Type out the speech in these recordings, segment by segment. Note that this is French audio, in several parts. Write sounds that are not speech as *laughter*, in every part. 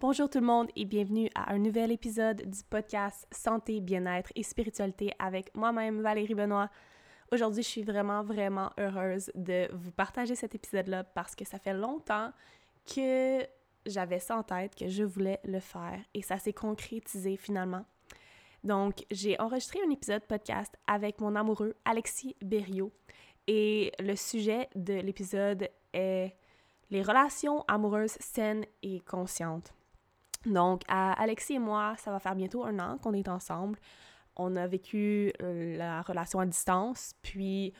Bonjour tout le monde et bienvenue à un nouvel épisode du podcast Santé, bien-être et spiritualité avec moi-même Valérie Benoît. Aujourd'hui, je suis vraiment, vraiment heureuse de vous partager cet épisode-là parce que ça fait longtemps que j'avais ça en tête, que je voulais le faire et ça s'est concrétisé finalement. Donc, j'ai enregistré un épisode podcast avec mon amoureux Alexis Berriot et le sujet de l'épisode est les relations amoureuses saines et conscientes. Donc, Alexis et moi, ça va faire bientôt un an qu'on est ensemble. On a vécu euh, la relation à distance, puis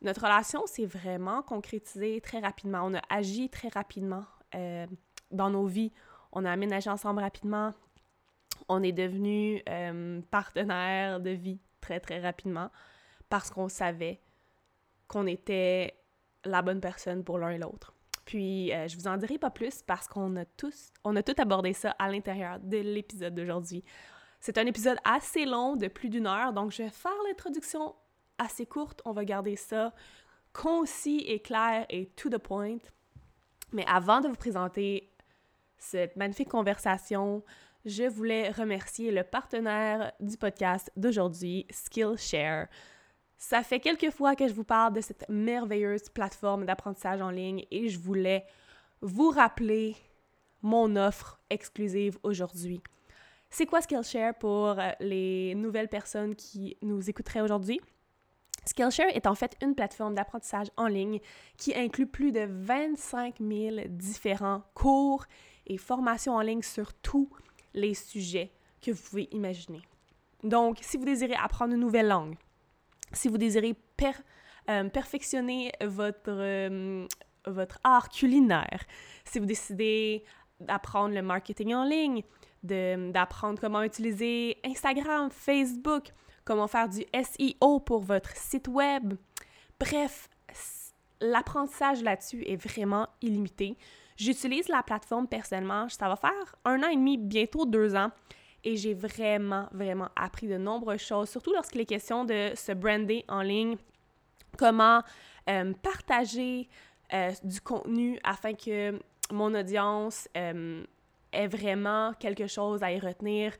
notre relation s'est vraiment concrétisée très rapidement. On a agi très rapidement euh, dans nos vies. On a aménagé ensemble rapidement. On est devenus euh, partenaires de vie très, très rapidement parce qu'on savait qu'on était la bonne personne pour l'un et l'autre. Puis, euh, je vous en dirai pas plus parce qu'on a tous, on a tout abordé ça à l'intérieur de l'épisode d'aujourd'hui. C'est un épisode assez long, de plus d'une heure, donc je vais faire l'introduction assez courte. On va garder ça concis et clair et to the point. Mais avant de vous présenter cette magnifique conversation, je voulais remercier le partenaire du podcast d'aujourd'hui, Skillshare. Ça fait quelques fois que je vous parle de cette merveilleuse plateforme d'apprentissage en ligne et je voulais vous rappeler mon offre exclusive aujourd'hui. C'est quoi Skillshare pour euh, les nouvelles personnes qui nous écouteraient aujourd'hui? Skillshare est en fait une plateforme d'apprentissage en ligne qui inclut plus de 25 000 différents cours et formations en ligne sur tous les sujets que vous pouvez imaginer. Donc, si vous désirez apprendre une nouvelle langue, si vous désirez euh, perfectionner votre, euh, votre art culinaire, si vous décidez d'apprendre le marketing en ligne, d'apprendre comment utiliser Instagram, Facebook, comment faire du SEO pour votre site web. Bref, l'apprentissage là-dessus est vraiment illimité. J'utilise la plateforme personnellement, ça va faire un an et demi, bientôt deux ans et j'ai vraiment, vraiment appris de nombreuses choses, surtout lorsqu'il est question de se brander en ligne, comment euh, partager euh, du contenu afin que mon audience euh, ait vraiment quelque chose à y retenir.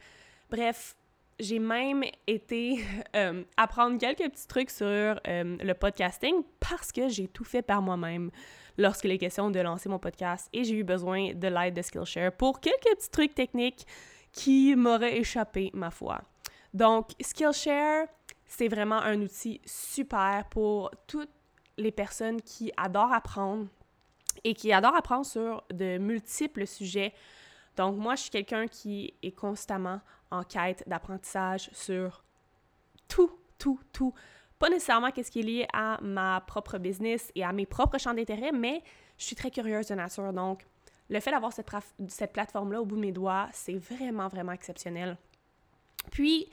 Bref, j'ai même été *laughs* apprendre quelques petits trucs sur le podcasting parce que j'ai tout fait par moi-même lorsqu'il est question de lancer mon podcast et j'ai eu besoin de l'aide de Skillshare pour quelques petits trucs techniques qui m'aurait échappé, ma foi. Donc, Skillshare, c'est vraiment un outil super pour toutes les personnes qui adorent apprendre et qui adorent apprendre sur de multiples sujets. Donc, moi, je suis quelqu'un qui est constamment en quête d'apprentissage sur tout, tout, tout. Pas nécessairement qu'est-ce qui est lié à ma propre business et à mes propres champs d'intérêt, mais je suis très curieuse de nature. Donc, le fait d'avoir cette, plateforme-là au bout de mes doigts, c'est vraiment, vraiment exceptionnel. Puis,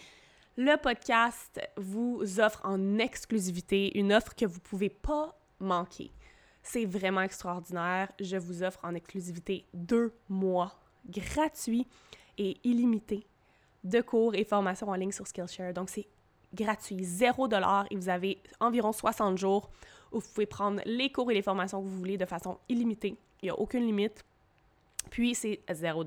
le podcast vous offre en exclusivité une offre que vous ne pouvez pas manquer. C'est vraiment extraordinaire. Je vous offre en exclusivité deux mois gratuits et illimités de cours et formations en ligne sur Skillshare. Donc, c'est gratuit, zéro dollar et vous avez environ 60 jours où vous pouvez prendre les cours et les formations que vous voulez de façon illimitée. Il n'y a aucune limite. Puis c'est 0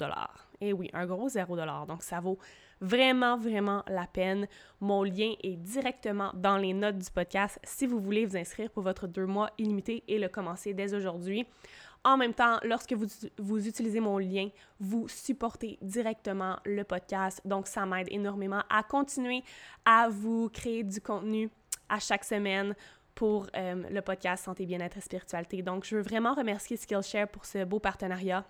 Et oui, un gros 0 Donc ça vaut vraiment, vraiment la peine. Mon lien est directement dans les notes du podcast si vous voulez vous inscrire pour votre deux mois illimité et le commencer dès aujourd'hui. En même temps, lorsque vous, vous utilisez mon lien, vous supportez directement le podcast. Donc, ça m'aide énormément à continuer à vous créer du contenu à chaque semaine pour euh, le podcast Santé, Bien-être et Spiritualité. Donc, je veux vraiment remercier Skillshare pour ce beau partenariat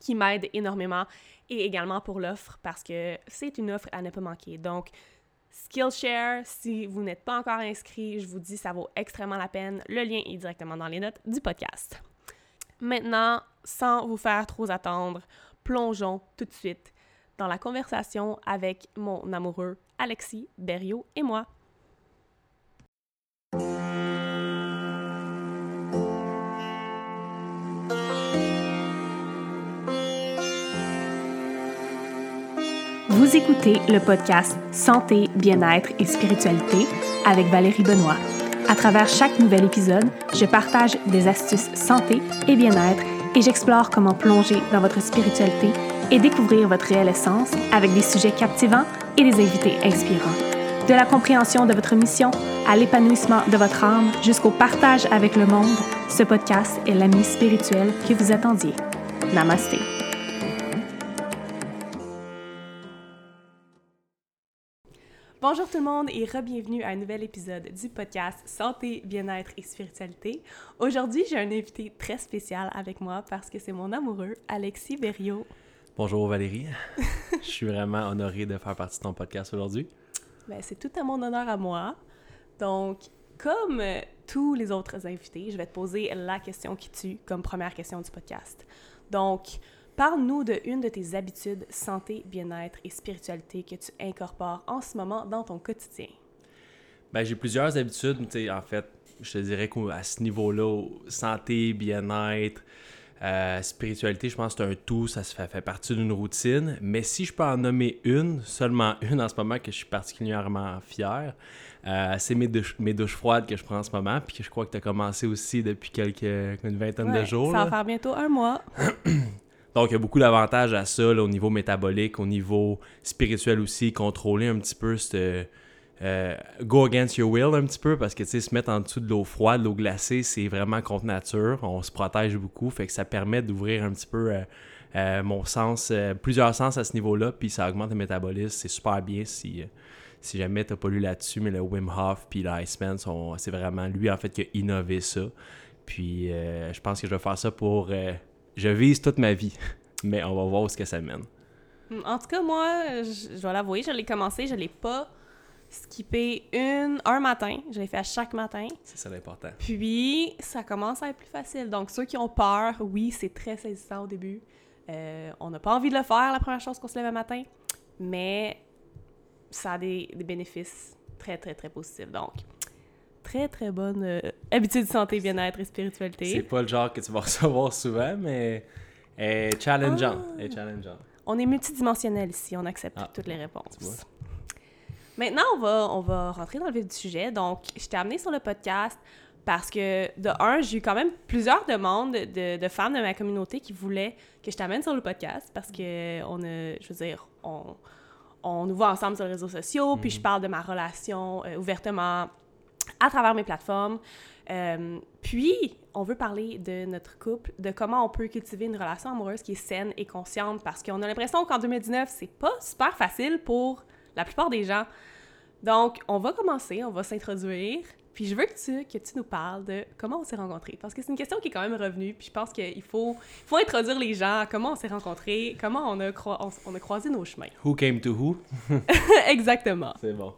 qui m'aide énormément et également pour l'offre parce que c'est une offre à ne pas manquer. Donc, Skillshare, si vous n'êtes pas encore inscrit, je vous dis ça vaut extrêmement la peine. Le lien est directement dans les notes du podcast. Maintenant, sans vous faire trop attendre, plongeons tout de suite dans la conversation avec mon amoureux Alexis Berriot et moi. Vous écoutez le podcast Santé, bien-être et spiritualité avec Valérie Benoît. À travers chaque nouvel épisode, je partage des astuces santé et bien-être et j'explore comment plonger dans votre spiritualité et découvrir votre réelle essence avec des sujets captivants et des invités inspirants. De la compréhension de votre mission à l'épanouissement de votre âme jusqu'au partage avec le monde, ce podcast est l'ami spirituel que vous attendiez. Namasté. Bonjour tout le monde et re-bienvenue à un nouvel épisode du podcast Santé, bien-être et spiritualité. Aujourd'hui, j'ai un invité très spécial avec moi parce que c'est mon amoureux, Alexis Berriot. Bonjour Valérie. Je suis vraiment honoré de faire partie de ton podcast aujourd'hui. Ben, c'est tout à mon honneur à moi. Donc, comme euh, tous les autres invités, je vais te poser la question qui tue comme première question du podcast. Donc, Parle-nous de une de tes habitudes santé, bien-être et spiritualité que tu incorpores en ce moment dans ton quotidien. Ben, j'ai plusieurs habitudes. En fait, je te dirais qu'à ce niveau-là, santé, bien-être, euh, spiritualité, je pense que c'est un tout, ça se fait, fait partie d'une routine. Mais si je peux en nommer une, seulement *laughs* une en ce moment que je suis particulièrement fier, euh, c'est mes douches, mes douches froides que je prends en ce moment, puis que je crois que tu as commencé aussi depuis quelques, une vingtaine de jours. Ça va faire bientôt un mois. *clears throat* Donc, il y a beaucoup d'avantages à ça, au niveau métabolique, au niveau spirituel aussi, contrôler un petit peu ce euh, go against your will un petit peu, parce que, tu sais, se mettre en dessous de l'eau froide, de l'eau glacée, c'est vraiment contre nature. On se protège beaucoup, fait que ça permet d'ouvrir un petit peu euh, euh, mon sens, plusieurs sens à ce niveau-là, puis ça augmente le métabolisme. C'est super bien si si jamais t'as pas lu là-dessus, mais le Wim Hof puis l'Iceman, c'est vraiment lui en fait qui a innové ça. Puis je pense que je vais faire ça pour je vise toute ma vie, *laughs* mais on va voir où ce que ça mène. Hmm, en tout cas, moi, je, dois l'avouer, je l'ai commencé, je l'ai pas skippé une, un matin. Je l'ai fait à chaque matin. C'est ça l'important. Puis, ça commence à être plus facile. Donc, ceux qui ont peur, oui, c'est très saisissant au début. Euh, on n'a pas envie de le faire la première chose qu'on se lève le matin, mais ça a des, des bénéfices très, très, très positifs. Donc, très, très bonne euh, habitude de santé, bien-être et spiritualité. C'est pas le genre que tu vas *laughs* recevoir souvent, mais est challengeant. Ah. challengeant. On est multidimensionnel ici, on accepte ah. toutes les réponses. Maintenant, on va, on va rentrer dans le vif du sujet. Donc, je t'ai amené sur le podcast parce que, de un, j'ai eu quand même plusieurs demandes de, de, femmes de ma communauté qui voulaient que je t'amène sur le podcast parce que, on a, je veux dire, on, on nous voit ensemble sur les réseaux sociaux, puis je mhm. parle de ma relation euh, ouvertement à travers mes plateformes. Euh, puis, on veut parler de notre couple, de comment on peut cultiver une relation amoureuse qui est saine et consciente, parce qu'on a l'impression qu'en 2019, c'est pas super facile pour la plupart des gens. Donc, on va commencer, on va s'introduire, puis je veux que tu, que tu nous parles de comment on s'est rencontrés, parce que c'est une question qui est quand même revenue, puis je pense qu'il faut, faut introduire les gens, comment on s'est rencontrés, comment on a, on a croisé nos chemins. Who came to who? *laughs* Exactement. C'est bon.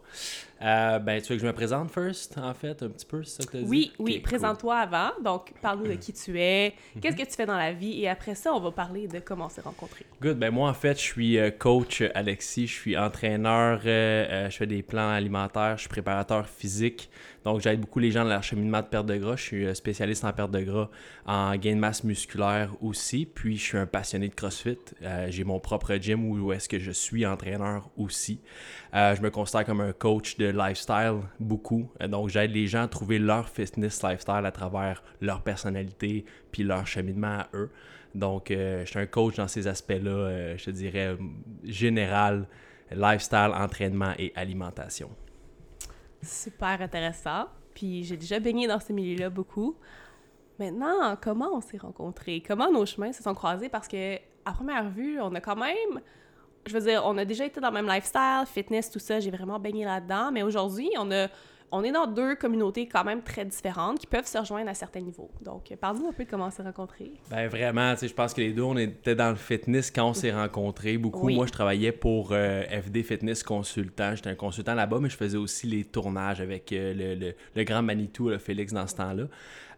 Euh, ben, tu veux que je me présente first, en fait, un petit peu, c'est ça que tu as dit? Oui, oui, présente-toi avant. Donc, parle-nous de qui tu es, mhm. qu'est-ce que tu fais dans la vie, et après ça, on va parler de comment on s'est rencontrés. Good. Ben, moi, en fait, je suis euh, coach Alexis, je suis entraîneur, euh, je fais des plans alimentaires, je suis préparateur physique. Donc, j'aide beaucoup les gens dans l'acheminement de perte de gras. Je suis spécialiste en perte de gras, en gain de masse musculaire aussi. Puis, je suis un passionné de CrossFit. J'ai mon propre gym où est-ce que je suis entraîneur aussi. je me considère comme un coach de lifestyle beaucoup. Donc, j'aide les gens à trouver leur fitness lifestyle à travers leur personnalité puis leur cheminement à eux. Donc, euh, je suis un coach dans ces aspects-là, euh, je te dirais, général, lifestyle, entraînement et alimentation. Super intéressant. Puis j'ai déjà baigné dans ce milieu-là beaucoup. Maintenant, comment on s'est rencontrés? Comment nos chemins se sont croisés? Parce que, à première vue, on a quand même je veux dire, on a déjà été dans le même lifestyle, fitness, tout ça, j'ai vraiment baigné là-dedans, mais aujourd'hui, on a on est dans deux communautés quand même très différentes qui peuvent se rejoindre à certains niveaux. Donc, parle-nous un peu de comment on s'est rencontrés. Ben vraiment, tu sais, je pense que les deux, on était dans le fitness quand on s'est rencontrés. Beaucoup, moi, je travaillais pour euh, FD Fitness Consultant. J'étais un consultant là-bas, mais je faisais aussi les tournages avec euh, le, le, grand Manitou, Félix, dans ce temps-là.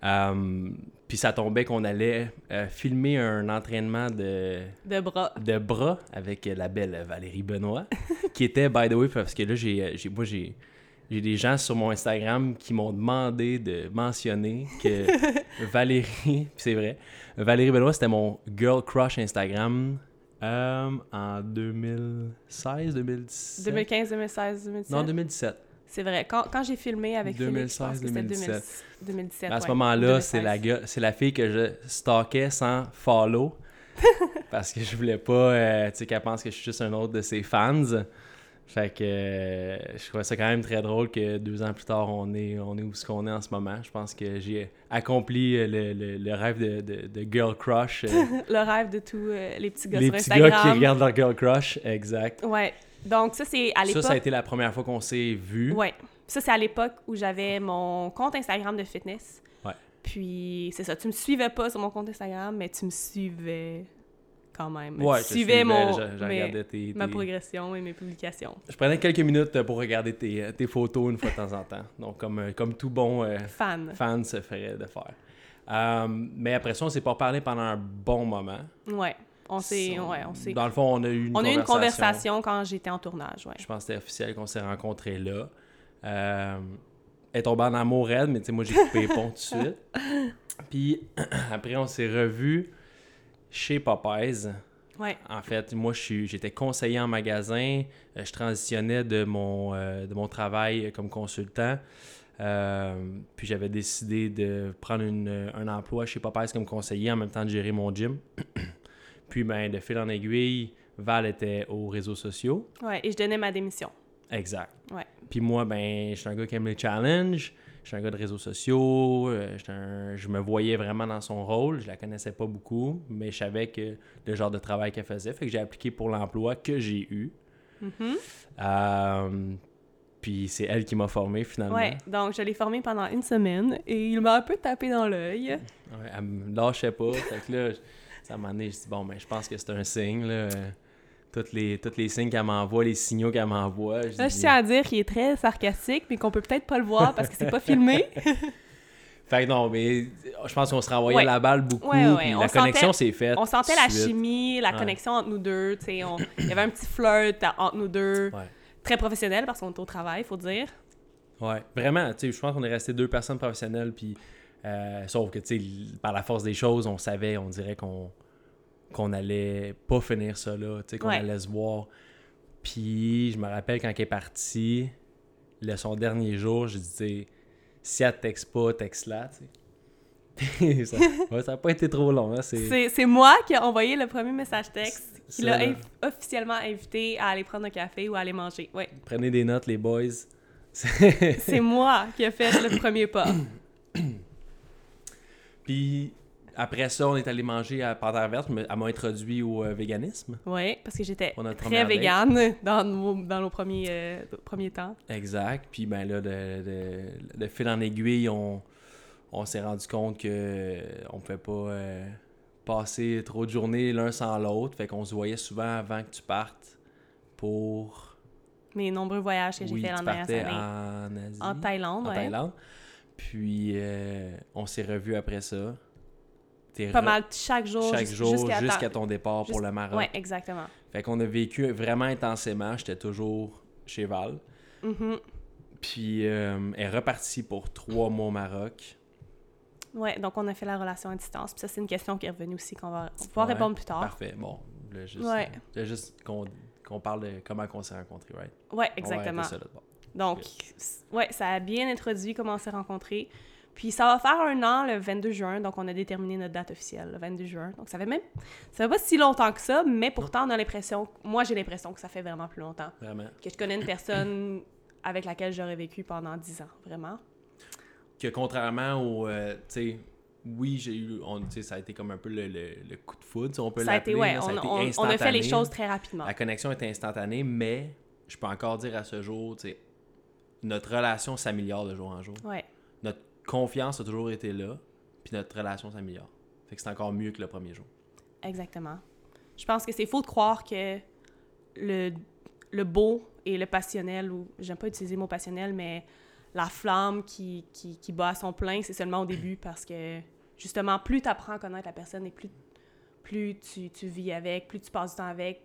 Euh, puis ça tombait qu'on allait filmer un entraînement de... De bras. De bras avec la belle Valérie Benoît, *laughs* qui était, by the way, parce que là, j'ai, moi, j'ai j'ai des gens sur mon Instagram qui m'ont demandé de mentionner que *laughs* Valérie, *laughs* c'est vrai, Valérie Benoît, c'était mon girl crush Instagram euh, en 2016, 2017. 2015, 2016, 2017. Non, 2017. C'est vrai. Quand, quand j'ai filmé avec Philippe, je pense 2016, que c'était 2017. 2017. À ce ouais, moment-là, c'est 2016. la, c'est la fille que je stalkais sans follow. *laughs* parce que je voulais pas euh, tu sais, qu'elle pense que je suis juste un autre de ses fans. Fait que euh, je trouvais ça quand même très drôle que deux ans plus tard, on est, on est où ce qu'on est en ce moment. Je pense que j'ai accompli euh, le, le- le rêve de, de- de girl crush. euh, *laughs* Le rêve de tous euh, les petits gars les sur petits gars qui regardent leur girl crush, exact. Ouais. Donc ça, c'est à Ça, l'époque... ça a été la première fois qu'on s'est vu. Ouais. Ça, c'est à l'époque où j'avais mon compte Instagram de fitness. Ouais. Puis, c'est ça. Tu me suivais pas sur mon compte Instagram, mais tu me suivais quand même. Ouais, tu te suivais mon, je, je mes- tes- ma progression et mes publications. Je prenais quelques minutes pour regarder tes, tes photos une fois de temps en temps. Donc, comme, comme tout bon euh, Fan. fan se ferait de faire. Euh, mais après ça, on s'est pas parlé pendant un bon moment. Ouais. On s'est... Ouais, on s'est... Dans le fond, on a eu une On a eu conversation. une conversation quand j'étais en tournage, ouais. Je pense que c'était officiel qu'on s'est rencontrés là. Euh, elle est tombée en amour raide, mais tu sais, moi, j'ai coupé les ponts tout de *laughs* suite. Puis *clears throat* après, on s'est revus chez Popeyes. Ouais. En fait, moi, j'étais conseiller en magasin. Euh, Je transitionnais de mon, euh, de mon travail comme consultant. Euh, puis j'avais décidé de prendre une- un emploi chez Popeyes comme conseiller en même temps de gérer mon gym. *clears throat* puis, ben, de fil en aiguille, Val était aux réseaux sociaux. Ouais. Et je donnais ma démission. Exact. Ouais. Puis moi, ben, je suis un gars qui aime les challenges. Je suis un gars de réseaux sociaux. euh, un- Je me voyais vraiment dans son rôle. Je la connaissais pas beaucoup, mais je savais que le genre de travail qu'elle faisait. Fait que j'ai appliqué pour l'emploi que j'ai eu. Mhm. Euh, puis c'est elle qui m'a formé finalement. Ouais. Donc, je l'ai formé pendant une semaine et il m'a un peu tapé dans l'œil. Ouais, elle me lâchait pas. fait que là, ça m'a donné, je dis bon, ben, je pense que c'est un signe. Là. Toutes les, toutes les signes qu'elle m'envoie, les signaux qu'elle m'envoie. je Là, je tiens à dire qu'il est très sarcastique, mais qu'on peut peut-être pas le voir parce que c'est pas *laughs* filmé. Fait que non, mais je pense qu'on se renvoyait Ouais. la balle beaucoup. Ouais, ouais, puis on la connexion s'est faite. On sentait la suite. chimie, la connexion entre nous deux. on- Il y avait un petit flirt entre nous deux. Très professionnel parce qu'on est au travail, faut dire. Ouais, vraiment, tu sais, je pense qu'on est resté deux personnes professionnelles, puis euh, sauf que, tu sais, par la force des choses, on savait, on dirait qu'on qu'on allait pas finir ça là, tu sais, qu'on Ouais. allait se voir. Puis, je me rappelle quand elle est partie, le, son dernier jour, j'ai dit, tu sais, si elle te texte pas, texte-la, tu sais. *laughs* ça, ouais, ça a pas été trop long, hein, c'est... Moi qui ai envoyé le premier message texte qui l'a là. inv- officiellement invité à aller prendre un café ou à aller manger. Ouais. Prenez des notes, les boys. C'est- *laughs* C'est moi qui ai fait le premier pas. *clears throat* Puis, après ça, on est allé manger à Panthère Verte, mais elle m'a introduit au euh, véganisme. Oui, parce que j'étais très végane *laughs* dans nos, dans nos premiers, euh, premiers temps. Exact. Puis ben là, de, de- de fil en aiguille, on, on s'est rendu compte que euh, on pouvait pas euh, passer trop de journées l'un sans l'autre. Fait qu'on se voyait souvent avant que tu partes pour... Mes nombreux voyages que j'ai oui, fait l'an en Asie. En Thaïlande, en ouais. Thaïlande. Puis euh, on s'est revus après ça. T'es Pas re- mal chaque jour. Chaque jus- jour jusqu'à jusqu'à ton départ pour le Maroc. Ouais, exactement. Fait qu'on a vécu vraiment intensément. J'étais toujours chez Val. Mhm. Puis euh, elle est repartie pour trois mois au Maroc. Ouais, donc on a fait la relation à distance. Puis ça, c'est une question qui est revenue aussi qu'on va, on pouvoir Ouais, répondre plus tard. Parfait. Bon, voulais juste, Ouais. qu'on qu'on parle de comment on s'est rencontrés, right? Ouais, On va arrêter exactement. ça là, bon. Donc, ouais, ça a bien introduit comment on s'est rencontrés. Puis ça va faire un an le 22 juin, donc on a déterminé notre date officielle, le 22 juin. Donc ça fait même, ça fait pas si longtemps que ça, mais pourtant on a l'impression, moi j'ai l'impression que ça fait vraiment plus longtemps. Vraiment. Que je connais une personne *coughs* avec laquelle j'aurais vécu pendant 10 ans, vraiment. Que contrairement au. euh, tu sais, oui, j'ai eu. on- Tu sais, ça a été comme un peu le, le- le coup de foudre, si on peut Ça a l'appeler. été, ouais, là, ça a on, été on- on a fait les choses très rapidement. La connexion est instantanée, mais je peux encore dire à ce jour, tu sais, notre relation s'améliore de jour en jour. Ouais, Notre confiance a toujours été là, puis notre relation s'améliore. Fait que c'est encore mieux que le premier jour. exactement. Je pense que c'est faux de croire que le, le beau et le passionnel, ou j'aime pas utiliser le mot passionnel, mais la flamme qui, qui, qui bat à son plein, c'est seulement au début parce que justement, plus tu apprends à connaître la personne et plus, plus tu, tu vis avec, plus tu passes du temps avec,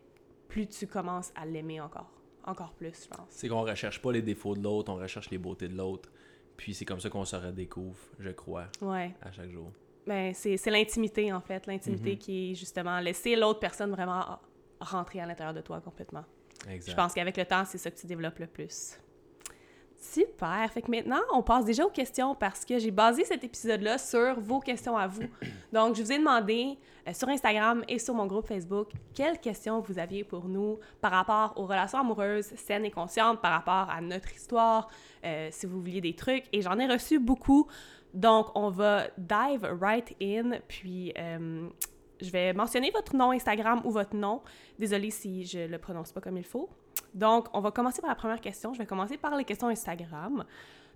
plus tu commences à l'aimer encore. Encore plus, je pense. C'est qu'on recherche pas les défauts de l'autre, on recherche les beautés de l'autre. Puis c'est comme ça qu'on se redécouvre, je crois, Ouais. à chaque jour. Ben, c'est c'est l'intimité, en fait. L'intimité Mhm. qui est justement laisser l'autre personne vraiment rentrer à l'intérieur de toi complètement. Exact. Je pense qu'avec le temps, c'est ça que tu développes le plus. Super. Fait que maintenant, on passe déjà aux questions parce que j'ai basé cet épisode-là sur vos questions à vous. *clears throat* Donc, je vous ai demandé euh, sur Instagram et sur mon groupe Facebook quelles questions vous aviez pour nous par rapport aux relations amoureuses saines et conscientes, par rapport à notre histoire, euh, si vous vouliez des trucs. Et j'en ai reçu beaucoup. Donc, on va dive right in. Puis, euh, je vais mentionner votre nom Instagram ou votre nom. Désolée si je le prononce pas comme il faut. Donc, on va commencer par la première question. Je vais commencer par les questions Instagram.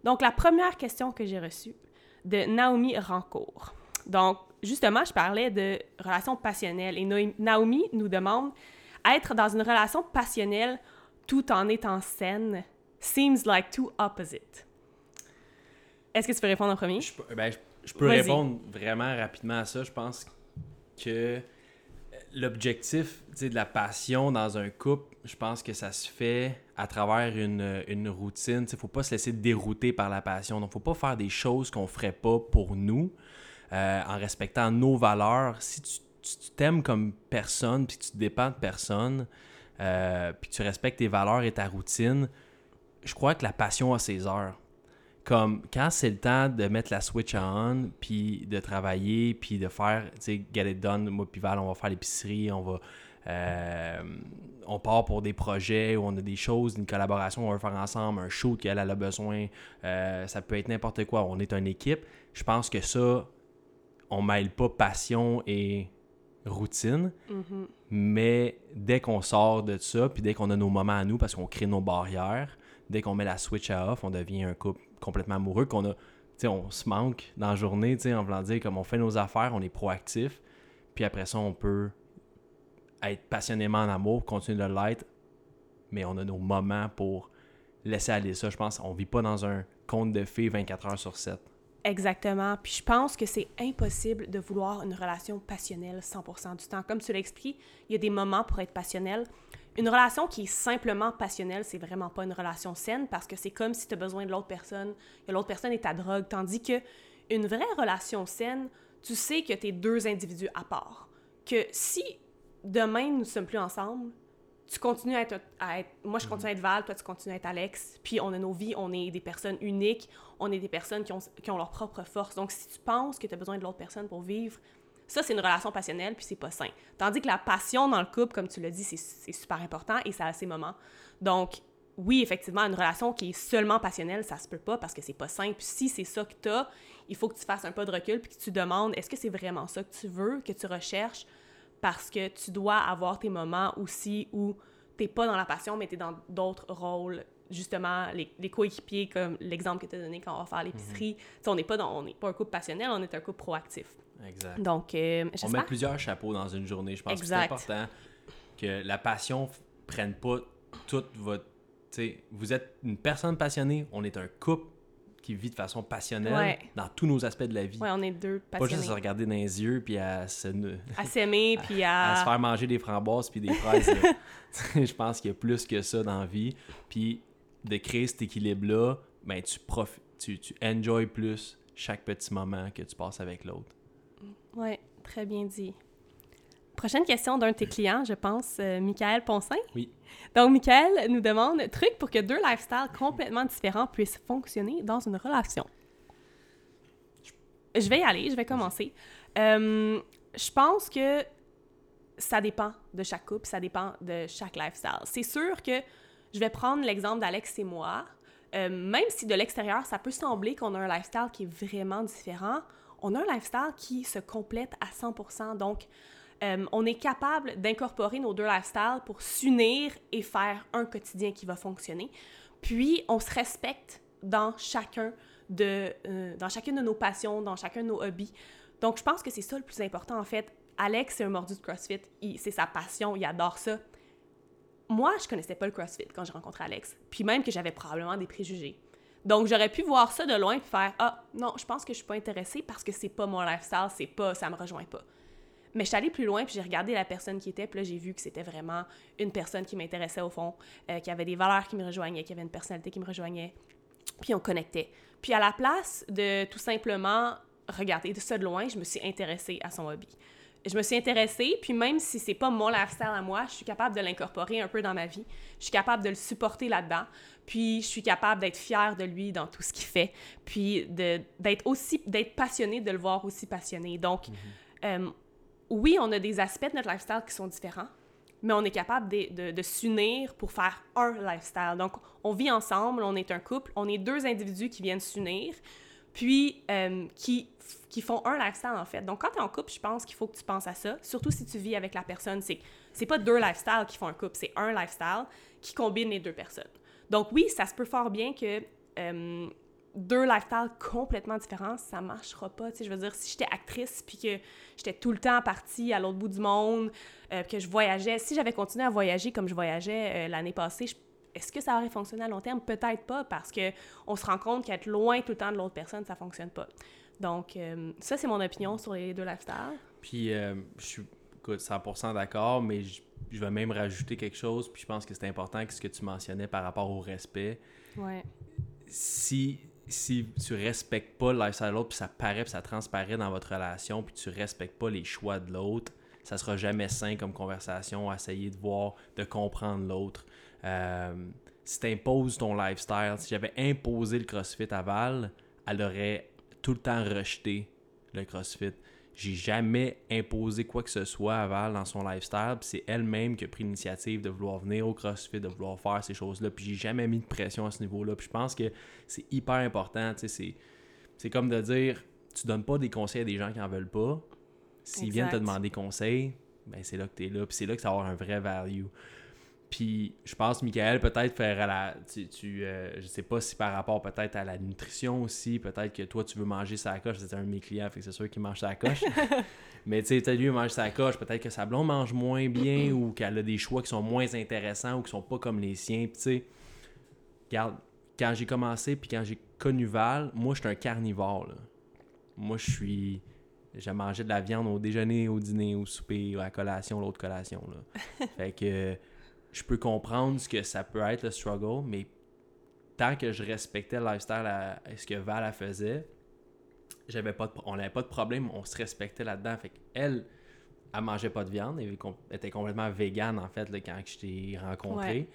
Donc, la première question que j'ai reçue de Naomi Rancourt. Donc, justement, je parlais de relations passionnelles et Naomi nous demande être dans une relation passionnelle tout en étant saine seems like two opposite. Est-ce que tu peux répondre en premier? Je peux, ben, je peux répondre vraiment rapidement à ça. Je pense que l'objectif de la passion dans un couple, je pense que ça se fait à travers une, une routine. Il ne faut pas se laisser dérouter par la passion. Donc, il ne faut pas faire des choses qu'on ne ferait pas pour nous euh, en respectant nos valeurs. Si tu t'aimes comme personne, puis tu te dépends de personne, euh, puis tu respectes tes valeurs et ta routine, je crois que la passion a ses heures comme quand c'est le temps de mettre la switch on, puis de travailler, puis de faire, tu sais, get it done, moi puis Val, on va faire l'épicerie, on va... Euh, on part pour des projets où on a des choses, une collaboration, on va faire ensemble, un shoot qu'elle a besoin, euh, ça peut être n'importe quoi, on est une équipe. Je pense que ça, on mêle pas passion et routine, mm-hmm. mais dès qu'on sort de ça, puis dès qu'on a nos moments à nous, parce qu'on crée nos barrières, dès qu'on met la switch à off, on devient un couple complètement amoureux, qu'on a, on se manque dans la journée, en voulant dire, comme on fait nos affaires, on est proactif, puis après ça, on peut être passionnément en amour, continuer de l'être, mais on a nos moments pour laisser aller ça. Je pense on vit pas dans un conte de fées 24 heures sur 7. Exactement. Puis je pense que c'est impossible de vouloir une relation passionnelle 100% du temps. Comme tu l'as expliqué, il y a des moments pour être passionnel, une relation qui est simplement passionnelle, c'est vraiment pas une relation saine parce que c'est comme si tu as besoin de l'autre personne, que l'autre personne est ta drogue. Tandis que une vraie relation saine, tu sais que tu es deux individus à part. Que si demain nous ne sommes plus ensemble, tu continues à être, Moi, je continue à être Val, toi, tu continues à être Alex. Puis on a nos vies, on est des personnes uniques, on est des personnes qui ont, qui ont leur propre force. Donc si tu penses que tu as besoin de l'autre personne pour vivre, ça, c'est une relation passionnelle, puis c'est pas sain. Tandis que la passion dans le couple, comme tu l'as dit, c'est super important et ça a ses moments. Donc, oui, effectivement, une relation qui est seulement passionnelle, ça se peut pas parce que c'est pas sain. Puis si c'est ça que tu as, il faut que tu fasses un pas de recul puis que tu demandes est-ce que c'est vraiment ça que tu veux, que tu recherches? Parce que tu dois avoir tes moments aussi où t'es pas dans la passion, mais tu es dans d'autres rôles. Justement, les, les coéquipiers, comme l'exemple que tu as donné quand on va faire l'épicerie. Mhm. On n'est pas, dans, on pas un couple passionnel, on est un couple proactif. Exact. Donc, euh, On met plusieurs chapeaux dans une journée. Je pense que c'est important que la passion prenne pas toute votre. vous êtes une personne passionnée, on est un couple qui vit de façon passionnelle dans tous nos aspects de la vie. Oui, on est deux passionnés. Pas juste à se regarder dans les yeux puis à se... à s'aimer *laughs* puis à... à... se faire manger des framboises puis des fraises. *laughs* *laughs* je pense qu'il y a plus que ça dans la vie. Puis de créer cet équilibre-là, ben, tu, profites, tu, tu enjoy plus chaque petit moment que tu passes avec l'autre. Oui, très bien dit. Prochaine question d'un de tes clients, je pense, euh, Michael Poncin. Oui. Donc, Michael nous demande truc pour que deux lifestyles complètement différents puissent fonctionner dans une relation. Je vais y aller, je vais commencer. Euh, je pense que ça dépend de chaque couple, ça dépend de chaque lifestyle. C'est sûr que je vais prendre l'exemple d'Alex et moi. Euh, même si de l'extérieur, ça peut sembler qu'on a un lifestyle qui est vraiment différent, on a un lifestyle qui se complète à 100%. Donc, euh, on est capable d'incorporer nos deux lifestyles pour s'unir et faire un quotidien qui va fonctionner. Puis, on se respecte dans chacun de, euh, dans chacune de nos passions, dans chacun de nos hobbies. Donc, je pense que c'est ça le plus important, en fait. Alex, c'est un mordu de CrossFit. C'est sa passion, il adore ça. Moi, je connaissais pas le CrossFit quand j'ai rencontré Alex. Puis même que j'avais probablement des préjugés. Donc, j'aurais pu voir ça de loin et faire Ah, non, je pense que je suis pas intéressée parce que c'est pas mon lifestyle, c'est pas, ça me rejoint pas. Mais je suis allée plus loin, puis j'ai regardé la personne qui était, puis là, j'ai vu que c'était vraiment une personne qui m'intéressait au fond, euh, qui avait des valeurs qui me rejoignaient, qui avait une personnalité qui me rejoignait, puis on connectait. Puis à la place de tout simplement regarder de ça de loin, je me suis intéressée à son hobby. Je me suis intéressée, puis même si c'est pas mon lifestyle à moi, je suis capable de l'incorporer un peu dans ma vie. Je suis capable de le supporter là-dedans. Puis je suis capable d'être fière de lui dans tout ce qu'il fait. Puis d'être aussi, d'être passionnée, de le voir aussi passionné. Donc, mhm. euh, oui, on a des aspects de notre lifestyle qui sont différents, mais on est capable de, de, s'unir pour faire un lifestyle. Donc, on vit ensemble, on est un couple, on est deux individus qui viennent s'unir, puis euh, qui qui font un lifestyle en fait. Donc quand tu es en couple, je pense qu'il faut que tu penses à ça, surtout si tu vis avec la personne, c'est c'est pas deux lifestyles qui font un couple, c'est un lifestyle qui combine les deux personnes. Donc oui, ça se peut fort bien que euh, deux lifestyles complètement différents, ça marchera pas. Tu je veux dire, si j'étais actrice puis que j'étais tout le temps partie à l'autre bout du monde, euh, que je voyageais, si j'avais continué à voyager comme je voyageais euh, l'année passée, est-ce que ça aurait fonctionné à long terme? Peut-être pas, parce que on se rend compte qu'être loin tout le temps de l'autre personne, ça fonctionne pas. Donc, euh, ça, c'est mon opinion sur les deux lifestyles. Puis, euh, je suis 100% d'accord, mais je, vais même rajouter quelque chose. Puis, je pense que c'est important que ce que tu mentionnais par rapport au respect. Ouais. Si, si tu respectes pas le lifestyle de l'autre, puis ça paraît, puis ça transparaît dans votre relation, puis tu respectes pas les choix de l'autre, ça sera jamais sain comme conversation, essayer de voir, de comprendre l'autre. Euh, si tu imposes ton lifestyle, si j'avais imposé le CrossFit à Val, elle aurait tout le temps rejeté le CrossFit. J'ai jamais imposé quoi que ce soit à Val dans son lifestyle. C'est elle-même qui a pris l'initiative de vouloir venir au CrossFit, de vouloir faire ces choses-là. Puis j'ai jamais mis de pression à ce niveau-là. Puis je pense que c'est hyper important. C'est comme de dire, tu donnes pas des conseils à des gens qui en veulent pas. S'ils viennent te demander conseil, ben c'est là que tu es là. Puis c'est là que ça va avoir un vrai value. Puis je pense, Michael, peut-être faire la. Tu, tu euh, je sais pas si par rapport peut-être à la nutrition aussi, peut-être que toi tu veux manger sa coche, c'est un de mes clients, fait que c'est sûr qu'il mange sa coche. *laughs* Mais tu sais, peut-être lui mange sa coche, peut-être que sa blonde mange moins bien ou qu'elle a des choix qui sont moins intéressants ou qui sont pas comme les siens. Puis tu sais, regarde, quand j'ai commencé puis quand j'ai connu Val, moi j'étais un carnivore. Là. Moi je suis. J'ai mangé de la viande au déjeuner, au dîner, au souper, à la collation, l'autre collation. Là. *laughs* fait que je peux comprendre ce que ça peut être le struggle, mais tant que je respectais le lifestyle à, ce que Val faisait, j'avais pas on n'avait pas de problème, on se respectait là-dedans. Fait qu'elle, elle mangeait pas de viande, elle était complètement végane en fait quand je t'ai rencontré.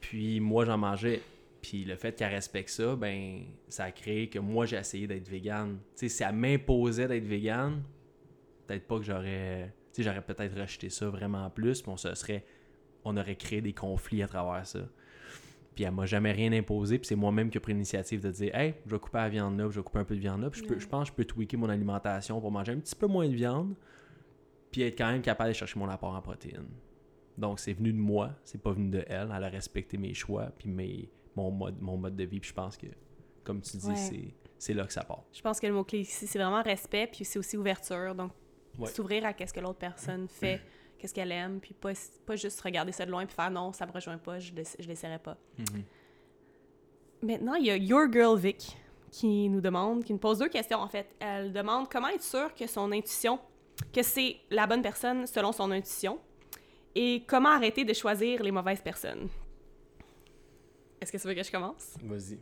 Puis moi j'en mangeais. Puis le fait qu'elle respecte ça, ben ça a créé que moi j'ai essayé d'être végane. Tu sais, si elle m'imposait d'être végane, peut-être pas que j'aurais. Tu sais, j'aurais peut-être rejeté ça vraiment plus, puis on se serait on aurait créé des conflits à travers ça. Puis elle m'a jamais rien imposé, puis c'est moi-même qui ai pris l'initiative de dire Hey, je vais couper la viande là, je vais couper un peu de viande là, puis je, je pense que je peux tweaker mon alimentation pour manger un petit peu moins de viande, puis être quand même capable de chercher mon apport en protéines. Donc c'est venu de moi, c'est pas venu de elle. Elle a respecté mes choix, puis mes, mon, mode, mon mode de vie, puis je pense que, comme tu dis, c'est là que ça part. Je pense que le mot-clé ici, c'est vraiment respect, puis c'est aussi ouverture. Donc, s'ouvrir à ce que l'autre personne *clears throat* fait qu'est-ce qu'elle aime, puis pas, pas juste regarder ça de loin puis faire non, ça me rejoint pas, je ne l'essaierai pas. Mm-hmm. Maintenant, il y a Your Girl Vic qui nous demande, qui nous pose deux questions en fait. Elle demande comment être sûr que son intuition, que c'est la bonne personne selon son intuition, et comment arrêter de choisir les mauvaises personnes? Est-ce que tu veux que je commence? Vas-y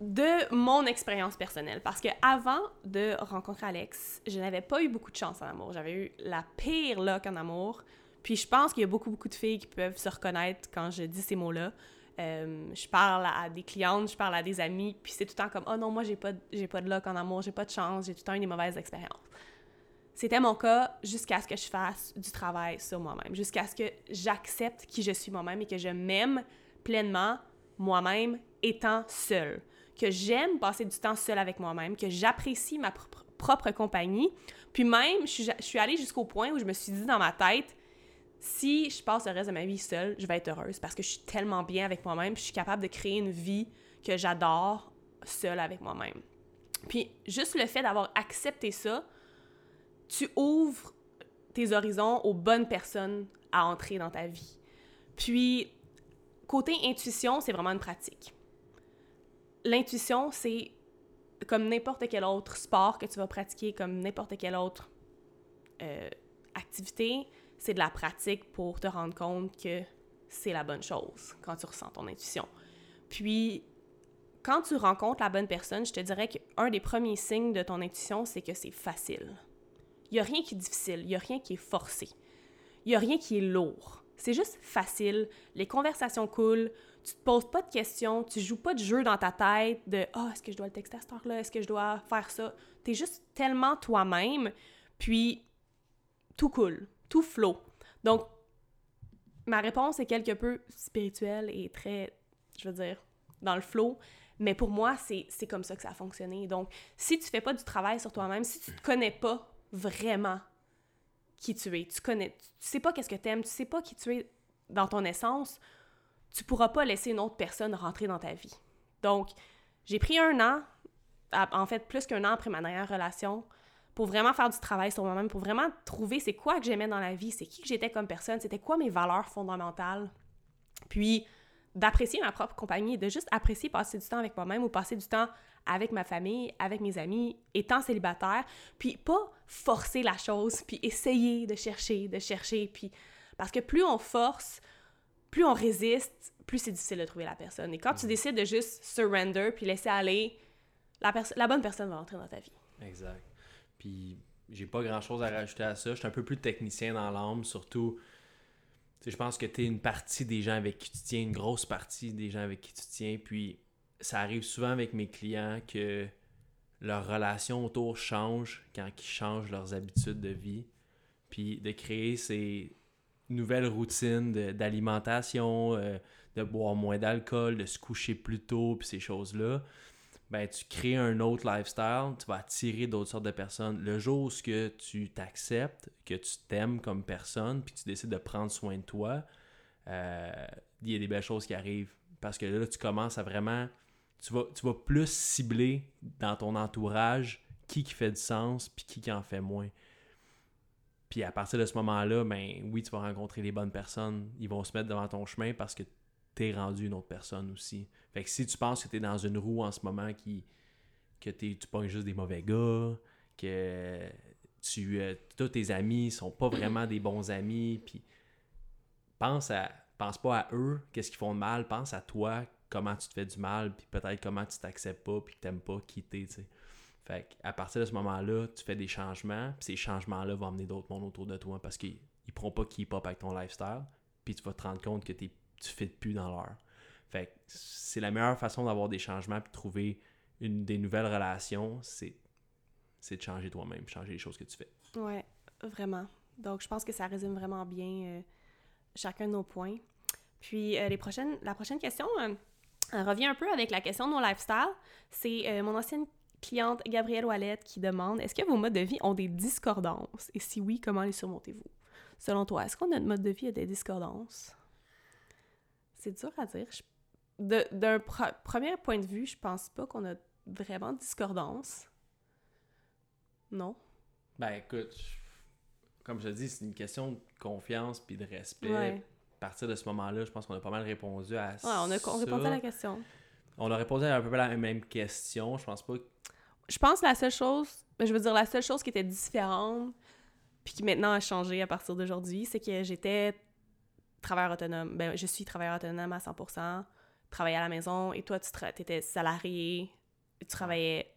de mon expérience personnelle. Parce que avant de rencontrer Alex, je n'avais pas eu beaucoup de chance en amour. J'avais eu la pire luck en amour. Puis je pense qu'il y a beaucoup, beaucoup de filles qui peuvent se reconnaître quand je dis ces mots-là. Euh, je parle à des clientes, je parle à des amis, puis c'est tout le temps comme « Oh non, moi, j'ai pas, j'ai pas de luck en amour, j'ai pas de chance, j'ai tout le temps eu des mauvaises expériences. » C'était mon cas jusqu'à ce que je fasse du travail sur moi-même, jusqu'à ce que j'accepte qui je suis moi-même et que je m'aime pleinement moi-même étant seule que j'aime passer du temps seule avec moi-même, que j'apprécie ma propre compagnie. Puis même, je suis, allée jusqu'au point où je me suis dit dans ma tête, si je passe le reste de ma vie seule, je vais être heureuse parce que je suis tellement bien avec moi-même, je suis capable de créer une vie que j'adore seule avec moi-même. Puis juste le fait d'avoir accepté ça, tu ouvres tes horizons aux bonnes personnes à entrer dans ta vie. Puis, côté intuition, c'est vraiment une pratique l'intuition, c'est comme n'importe quel autre sport que tu vas pratiquer, comme n'importe quelle autre euh, activité, c'est de la pratique pour te rendre compte que c'est la bonne chose quand tu ressens ton intuition. Puis, quand tu rencontres la bonne personne, je te dirais qu'un des premiers signes de ton intuition, c'est que c'est facile. Il n'y a rien qui est difficile, il n'y a rien qui est forcé. Il n'y a rien qui est lourd. C'est juste facile, les conversations coulent, tu te poses pas de questions, tu joues pas de jeu dans ta tête de « Ah, est-ce que je dois le texter à cette heure-là? Est-ce que je dois faire ça? » Tu es juste tellement toi-même, puis tout coule, tout flot. Donc, ma réponse est quelque peu spirituelle et très, je veux dire, dans le flow. Mais pour moi, c'est comme ça que ça a fonctionné. Donc, si tu fais pas du travail sur toi-même, si tu te connais pas vraiment qui tu es, tu connais, tu sais pas qu'est-ce que tu aimes, tu sais pas qui tu es dans ton essence, tu pourras pas laisser une autre personne rentrer dans ta vie. Donc, j'ai pris un an, en fait plus qu'un an après ma dernière relation, pour vraiment faire du travail sur moi-même, pour vraiment trouver c'est quoi que j'aimais dans la vie, c'est qui que j'étais comme personne, c'était quoi mes valeurs fondamentales. Puis, d'apprécier ma propre compagnie, de juste apprécier passer du temps avec moi-même ou passer du temps avec ma famille, avec mes amis, étant célibataire, puis pas forcer la chose, puis essayer de chercher, de chercher, puis parce que plus on force, plus on résiste, plus c'est difficile de trouver la personne. Et quand tu mm. décides de juste surrender puis laisser aller, la, la bonne personne va entrer dans ta vie. Exact. Puis j'ai pas grand chose à rajouter à ça. Je suis un peu plus technicien dans l'âme, surtout. Je pense que tu es une partie des gens avec qui tu tiens, une grosse partie des gens avec qui tu tiens. Puis ça arrive souvent avec mes clients que leur relation autour change quand ils changent leurs habitudes de vie. Puis de créer ces nouvelles routines d'alimentation, euh, de boire moins d'alcool, de se coucher plus tôt, puis ces choses-là ben, tu crées un autre lifestyle, tu vas attirer d'autres sortes de personnes. Le jour où que tu t'acceptes, que tu t'aimes comme personne, puis tu décides de prendre soin de toi, euh, il y a des belles choses qui arrivent. Parce que là, tu commences à vraiment... Tu vas, tu vas plus cibler dans ton entourage qui qui fait du sens, puis qui qui en fait moins. Puis à partir de ce moment-là, ben oui, tu vas rencontrer les bonnes personnes. Ils vont se mettre devant ton chemin parce que t'es rendu une autre personne aussi. Fait que si tu penses que t'es dans une roue en ce moment qui que tu pognes juste des mauvais gars, que tu euh, tous tes amis sont pas vraiment des bons amis, puis pense à pense pas à eux, qu'est-ce qu'ils font de mal, pense à toi, comment tu te fais du mal, puis peut-être comment tu t'acceptes pas, puis que t'aimes pas quitter, tu sais. Fait à partir de ce moment-là, tu fais des changements, puis ces changements-là vont amener d'autres mondes autour de toi parce qu'ils ne pourront pas keep up avec ton lifestyle, puis tu vas te rendre compte que tu fais plus dans l'heure. Fait c'est la meilleure façon d'avoir des changements puis de trouver une, des nouvelles relations, c'est, de changer toi-même, changer les choses que tu fais. Ouais, vraiment. Donc, je pense que ça résume vraiment bien euh, chacun de nos points. Puis, euh, les prochaines, la prochaine question euh, revient un peu avec la question de nos lifestyle. C'est mon ancienne cliente Gabrielle Ouellette qui demande Est-ce que vos modes de vie ont des discordances? Et si oui, comment les surmontez-vous? Selon toi, est-ce qu'on notre mode de vie a des discordances? C'est dur à dire d'un premier point de vue, je pense pas qu'on a vraiment de discordance. Non? Ben écoute, comme je te dis, c'est une question de confiance puis de respect. À partir de ce moment-là, je pense qu'on a pas mal répondu à ça. Ouais, on a répondu à la question. On a répondu à, un peu la même question. Je pense pas Je pense que la seule chose, ben, je veux dire, la seule chose qui était différente puis qui maintenant a changé à partir d'aujourd'hui, c'est que j'étais travailleur autonome. Ben, je suis travailleur autonome à 100% travailler à la maison et toi, tu étais salarié, tu travaillais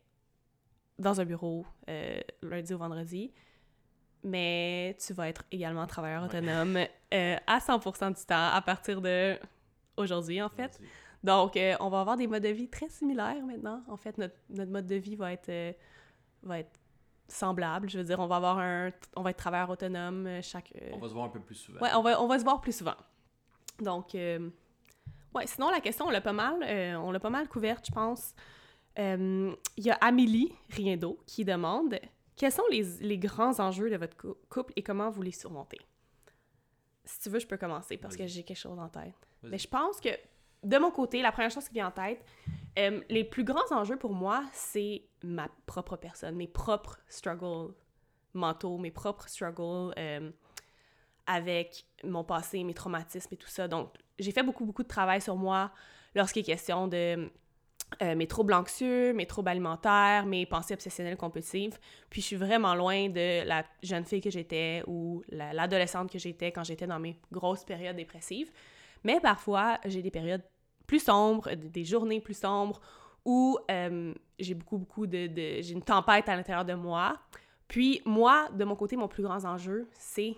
dans un bureau euh, lundi au vendredi, mais tu vas être également travailleur autonome euh, à 100% du temps à partir de aujourd'hui, en fait. Donc, euh, on va avoir des modes de vie très similaires maintenant. En fait, notre, notre mode de vie va être, va être semblable. Je veux dire, on va avoir un... On va être travailleur autonome chaque... On va se voir un peu plus souvent. Ouais, on va, on va se voir plus souvent. Donc, Ouais, sinon, la question, on l'a pas mal, euh, on l'a pas mal couverte, je pense. Euh, il y a Amélie Riendo qui demande quels sont les, les grands enjeux de votre couple et comment vous les surmontez? Si tu veux, je peux commencer parce que j'ai quelque chose en tête. Mais je pense que, de mon côté, la première chose qui vient en tête, euh, les plus grands enjeux pour moi, c'est ma propre personne, mes propres struggles mentaux, mes propres struggles avec mon passé, mes traumatismes et tout ça. Donc, j'ai fait beaucoup, beaucoup de travail sur moi lorsqu'il est question de euh, mes troubles anxieux, mes troubles alimentaires, mes pensées obsessionnelles compulsives. Puis je suis vraiment loin de la jeune fille que j'étais ou l'adolescente que j'étais quand j'étais dans mes grosses périodes dépressives. Mais parfois, j'ai des périodes plus sombres, des journées plus sombres où euh, j'ai beaucoup, beaucoup de... j'ai une tempête à l'intérieur de moi. Puis moi, de mon côté, mon plus grand enjeu, c'est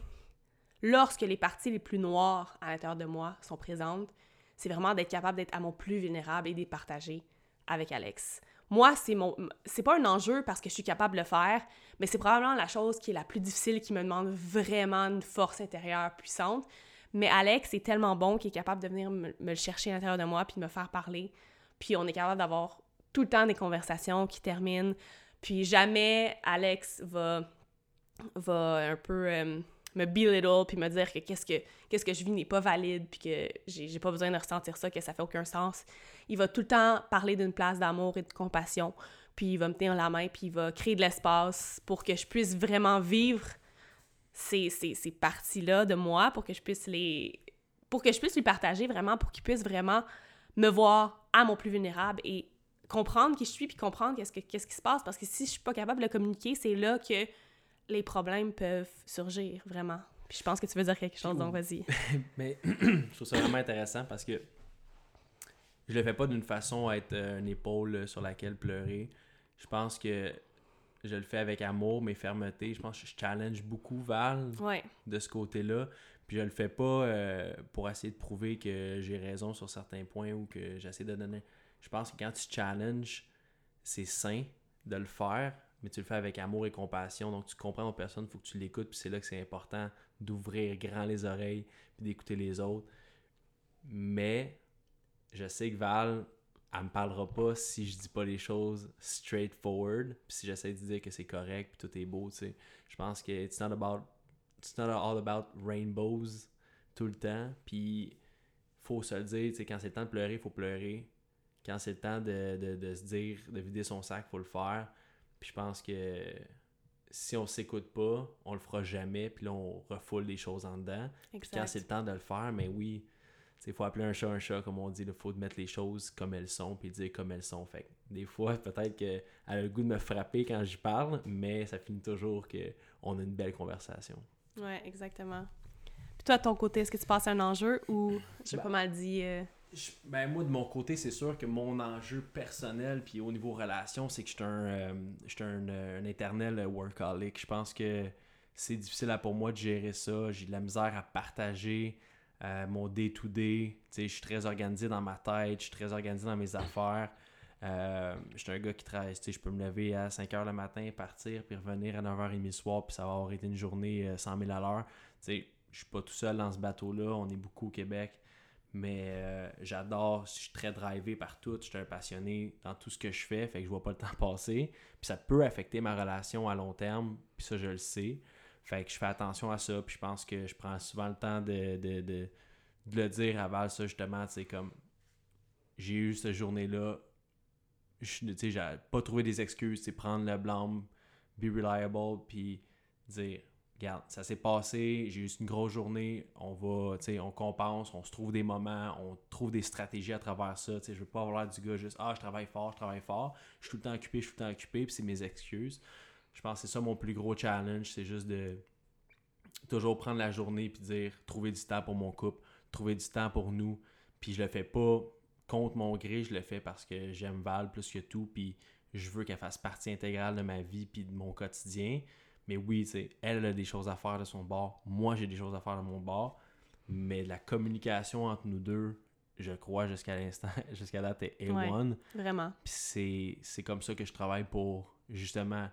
lorsque les parties les plus noires à l'intérieur de moi sont présentes, c'est vraiment d'être capable d'être à mon plus vulnérable et de les partager avec Alex. Moi, c'est mon c'est pas un enjeu parce que je suis capable de le faire, mais c'est probablement la chose qui est la plus difficile qui me demande vraiment une force intérieure puissante. Mais Alex est tellement bon qu'il est capable de venir me, le chercher à l'intérieur de moi puis de me faire parler. Puis on est capable d'avoir tout le temps des conversations qui terminent. Puis jamais Alex va va un peu euh, me belittle puis me dire que qu'est-ce que qu'est-ce que je vis n'est pas valide puis que j'ai pas besoin de ressentir ça que ça fait aucun sens. Il va tout le temps parler d'une place d'amour et de compassion, puis il va me tenir la main puis il va créer de l'espace pour que je puisse vraiment vivre ces, ces, ces parties-là de moi pour que je puisse les pour que je puisse lui partager vraiment pour qu'il puisse vraiment me voir à mon plus vulnérable et comprendre qui je suis puis comprendre qu'est-ce, que, qu'est-ce qui se passe parce que si je suis pas capable de communiquer, c'est là que les problèmes peuvent surgir, vraiment. Puis je pense que tu veux dire quelque chose, donc vas-y. *laughs* Mais *clears throat* je trouve ça vraiment intéressant parce que je le fais pas d'une façon à être euh, une épaule sur laquelle pleurer. Je pense que je le fais avec amour, mais fermeté. Je pense que je challenge beaucoup Val de ce côté-là. Puis je le fais pas euh, pour essayer de prouver que j'ai raison sur certains points ou que j'essaie de donner. Je pense que quand tu challenges, c'est sain de le faire, mais tu le fais avec amour et compassion. Donc, tu comprends aux personne, il faut que tu l'écoutes, puis c'est là que c'est important d'ouvrir grand les oreilles, puis d'écouter les autres. Mais je sais que Val, elle me parlera pas si je dis pas les choses straightforward, puis si j'essaie de dire que c'est correct, puis tout est beau, tu sais. Je pense que it's not about, it's not all about rainbows tout le temps, puis faut se le dire, tu sais, quand c'est le temps de pleurer, il faut pleurer. Quand c'est le temps de, de, de, se dire, de vider son sac, il faut le faire. Puis je pense que si on s'écoute pas, on le fera jamais, puis là, on refoule des choses en dedans. Puis quand c'est le temps de le faire, mais oui, il faut appeler un chat un chat, comme on dit. Il faut mettre les choses comme elles sont, puis dire comme elles sont. Fait des fois, *laughs* peut-être qu'elle a le goût de me frapper quand j'y parle, mais ça finit toujours qu'on a une belle conversation. Ouais, exactement. Puis toi, de ton côté, est-ce que tu passes un enjeu ou j'ai ben, pas mal dit... Euh, ben moi, de mon côté, c'est sûr que mon enjeu personnel, puis au niveau relation, c'est que je suis un, euh, un, euh, un, éternel workaholic. Je pense que c'est difficile pour moi de gérer ça. J'ai de la misère à partager euh, mon day-to-day. Je suis très organisé dans ma tête, je suis très organisé dans mes affaires. je suis un gars qui travaille, je peux me lever à 5h le matin, partir, puis revenir à 9h30 le soir, puis ça va avoir été une journée 100 000 à l'heure. Je suis pas tout seul dans ce bateau-là, on est beaucoup au Québec. Mais euh, j'adore, je suis très drivé par tout, je suis un passionné dans tout ce que je fais, fait que je vois pas le temps *laughs* passer. Puis ça peut affecter ma relation à long terme, puis ça je le sais. Fait que je fais attention à ça, puis je pense que je prends souvent le temps de, de, de, le dire Val, ça justement, c'est comme j'ai eu cette journée-là, je j'ai pas trouvé des excuses, c'est prendre le blâme, be reliable, puis dire regarde, ça s'est passé, j'ai eu une grosse journée, on va, tu sais, on compense, on se trouve des moments, on trouve des stratégies à travers ça, tu sais, je veux pas avoir du gars juste, ah, je travaille fort, je travaille fort, je suis tout le temps occupé, je suis tout le temps occupé, puis c'est mes excuses. Je pense que c'est ça mon plus gros challenge, c'est juste de toujours prendre la journée puis dire, trouver du temps pour mon couple, trouver du temps pour nous, puis je le fais pas contre mon gré, je le fais parce que j'aime Val plus que tout, puis je veux qu'elle fasse partie intégrale de ma vie puis de mon quotidien. Mais oui, elle a des choses à faire de son bord. Moi, j'ai des choses à faire de mon bord. Mais la communication entre nous deux, je crois, jusqu'à l'instant, *laughs* jusqu'à date, est A1. vraiment. Puis c'est comme ça que je travaille pour, justement,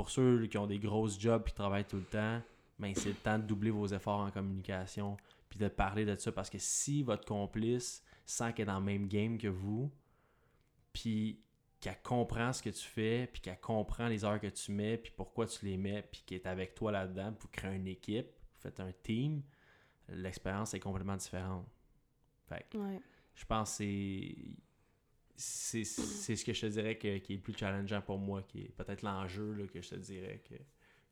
pour ceux qui ont des grosses jobs et qui travaillent tout le temps, ben, c'est le temps de doubler vos efforts en communication puis de parler de ça. Parce que si votre complice sent qu'elle est dans le même game que vous, puis qu'elle comprend ce que tu fais, puis qu'elle comprend les heures que tu mets, puis pourquoi tu les mets, puis qu'elle est avec toi là-dedans pour créer une équipe, vous faites un team, l'expérience est complètement différente. Fait je pense que c'est ce que je te dirais qui est le plus challengeant pour moi, qui est peut-être l'enjeu que je te dirais que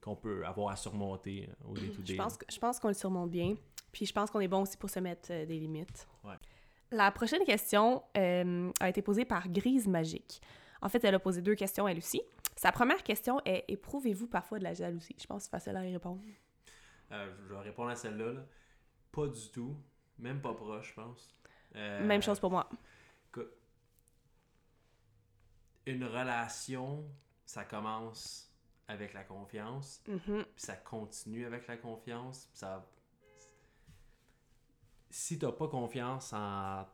qu'on peut avoir à surmonter euh, au day Je pense, je pense qu'on le surmonte bien. Puis je pense qu'on est bon aussi pour se mettre euh, des limites. La prochaine question euh, a été posée par Grise Magique. En fait, elle a posé deux questions, elle aussi. Sa première question est Éprouvez-vous parfois de la jalousie? Je pense que c'est facile à y répondre. Euh, je vais répondre à celle-là. Pas du tout. Même pas proche, je pense. Même chose pour moi. Une relation, ça commence avec la confiance, Mhm. puis ça continue avec la confiance, puis ça... Si t'as pas confiance en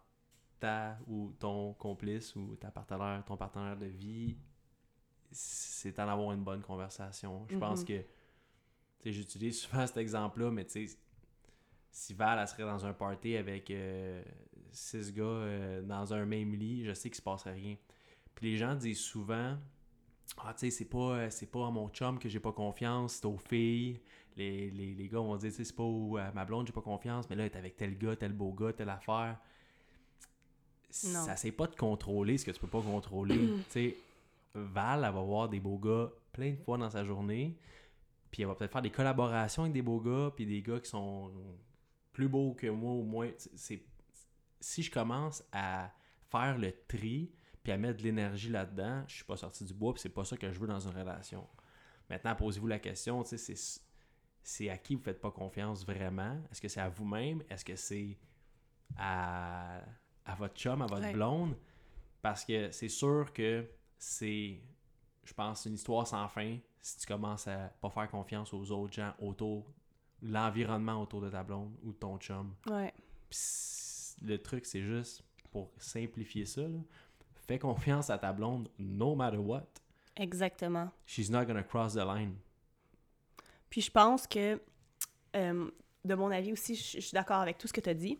ta ou ton complice ou ta partenaire, ton partenaire de vie, c'est d'en avoir une bonne conversation. Je pense Mhm. que, tu sais, j'utilise souvent *laughs* cet exemple-là, mais tu sais, si Val, elle serait dans un party avec euh, six gars euh, dans un même lit, je sais qu'il se passerait rien. Puis les gens disent souvent, ah, tu sais, c'est pas, euh, c'est pas à mon chum que j'ai pas confiance, c'est aux filles. Les, les, les gars vont dire, tu sais, c'est pas au- à ma blonde j'ai pas confiance, mais là, elle est avec tel gars, tel beau gars, telle affaire. Non. Ça c'est pas de contrôler ce que tu peux pas contrôler. *clears throat* tu sais, Val, elle va voir des beaux gars plein de fois dans sa journée, puis elle va peut-être faire des collaborations avec des beaux gars, puis des gars qui sont plus beaux que moi ou moins. C'est, si je commence à faire le tri, puis à mettre de l'énergie là-dedans, je suis pas sorti du bois, puis c'est pas ça que je veux dans une relation. Maintenant, posez-vous la question, tu sais, c'est, c'est à qui vous faites pas confiance vraiment? Est-ce que c'est à vous-même? Est-ce que c'est à, à votre chum, à votre Ouais. blonde? Parce que c'est sûr que c'est, je pense, une histoire sans fin si tu commences à pas faire confiance aux autres gens autour, l'environnement autour de ta blonde ou de ton chum. Ouais. Le truc, c'est juste, pour simplifier ça, là, fais confiance à ta blonde no matter what. Exactement. She's not gonna cross the line. Puis je pense que, euh, de mon avis aussi, je je suis d'accord avec tout ce que tu as dit.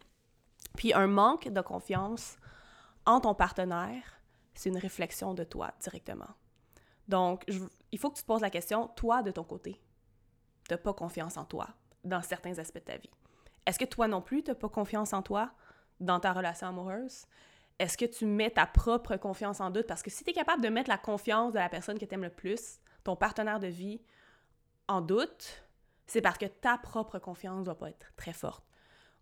Puis un manque de confiance en ton partenaire, c'est une réflexion de toi directement. Donc, je- il faut que tu te poses la question, toi, de ton côté, tu pas confiance en toi dans certains aspects de ta vie. Est-ce que toi non plus, tu pas confiance en toi dans ta relation amoureuse? Est-ce que tu mets ta propre confiance en doute? Parce que si tu es capable de mettre la confiance de la personne que tu aimes le plus, ton partenaire de vie, en doute, c'est parce que ta propre confiance doit pas être très forte.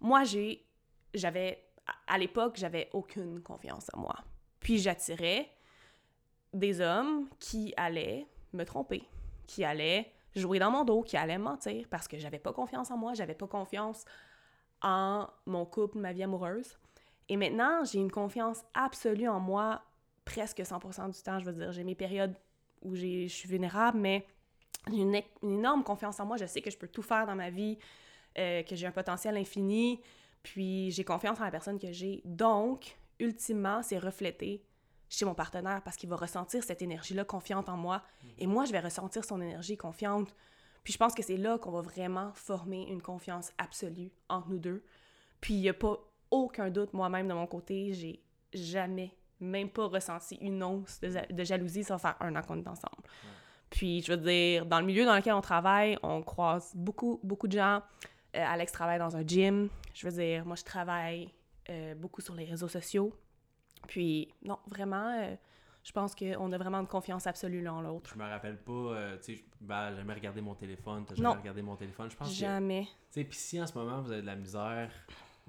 Moi, j'ai, j'avais, à- l'époque, j'avais aucune confiance en moi. Puis j'attirais des hommes qui allaient me tromper, qui allaient jouer dans mon dos, qui allaient me mentir parce que j'avais pas confiance en moi, j'avais pas confiance en mon couple, ma vie amoureuse. Et maintenant, j'ai une confiance absolue en moi presque 100% du temps. Je veux dire, j'ai mes périodes où je suis vulnérable, mais j'ai une, énorme confiance en moi. Je sais que je peux tout faire dans ma vie, euh, que j'ai un potentiel infini, puis j'ai confiance en la personne que j'ai. Donc, ultimement, c'est reflété chez mon partenaire parce qu'il va ressentir cette énergie-là confiante en moi et moi, je vais ressentir son énergie confiante. Puis je pense que c'est là qu'on va vraiment former une confiance absolue entre nous deux. Puis il n'y a pas aucun doute, moi-même, de mon côté, j'ai jamais, même pas ressenti une once de, ja- de jalousie. Va faire un an qu'on est ensemble. Puis, je veux dire, dans le milieu dans lequel on travaille, on croise beaucoup, beaucoup de gens. Euh, Alex travaille dans un gym. Je veux dire, moi, je travaille euh, beaucoup sur les réseaux sociaux. Puis, non, vraiment, euh, je pense qu'on a vraiment une confiance absolue l'un l'autre. Je me rappelle pas, euh, tu sais, ben, j'ai jamais regardé mon téléphone, t'as jamais Non. regardé mon téléphone. Je pense que, tu Jamais. sais, puis si en ce moment vous avez de la misère,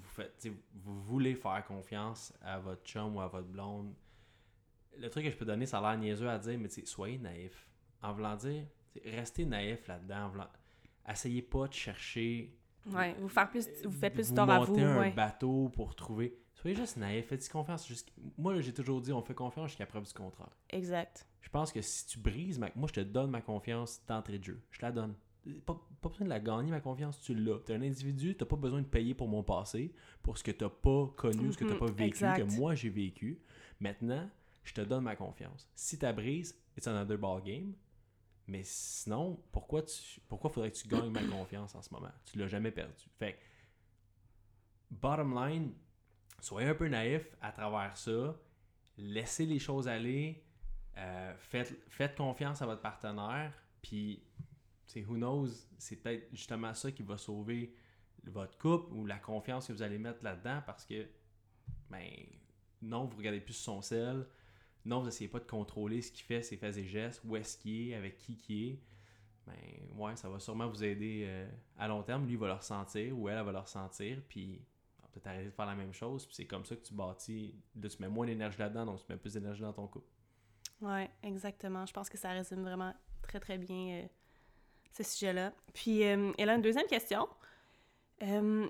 vous faites, vous voulez faire confiance à votre chum ou à votre blonde, le truc que je peux donner, ça a l'air niaiseux à dire, mais soyez naïf. En voulant dire, restez naïf là-dedans. Voulant... Essayez pas de chercher Ouais, vous, faire plus, vous faites plus vous tort à vous. montez un ouais. bateau pour trouver. Soyez juste naïf, faites confiance. Jusqu'- Moi, j'ai toujours dit, on fait confiance jusqu'à preuve du contraire. Exact. Je pense que si tu brises, ma... moi, je te donne ma confiance d'entrée de jeu. Je te la donne. Pas, pas besoin de la gagner, ma confiance, tu l'as. Tu es un individu, tu pas besoin de payer pour mon passé, pour ce que tu pas connu, ce que tu Mhm, pas vécu, exact. que moi j'ai vécu. Maintenant, je te donne ma confiance. Si tu brises, it's another ball game. Mais sinon, pourquoi tu pourquoi faudrait que tu gagnes ma confiance en ce moment? Tu l'as jamais perdu. Fait bottom line, soyez un peu naïf à travers ça. Laissez les choses aller. Euh, faites, faites confiance à votre partenaire. Puis, sais, who knows, c'est peut-être justement ça qui va sauver votre couple ou la confiance que vous allez mettre là-dedans parce que, ben, non, vous regardez plus son sel. Non, vous essayez pas de contrôler ce qu'il fait, ses faits et gestes, où est-ce qu'il est, avec qui qu'il est. Ben, ouais, ça va sûrement vous aider euh, à long terme. Lui, il va le ressentir ou elle, elle va le ressentir. Puis, peut-être arrêter de faire la même chose. Puis, c'est comme ça que tu bâtis. Là, tu mets moins d'énergie là-dedans, donc tu mets plus d'énergie dans ton couple. Ouais, exactement. Je pense que ça résume vraiment très, très bien euh, ce sujet-là. Puis, euh, elle a une deuxième question. Euh,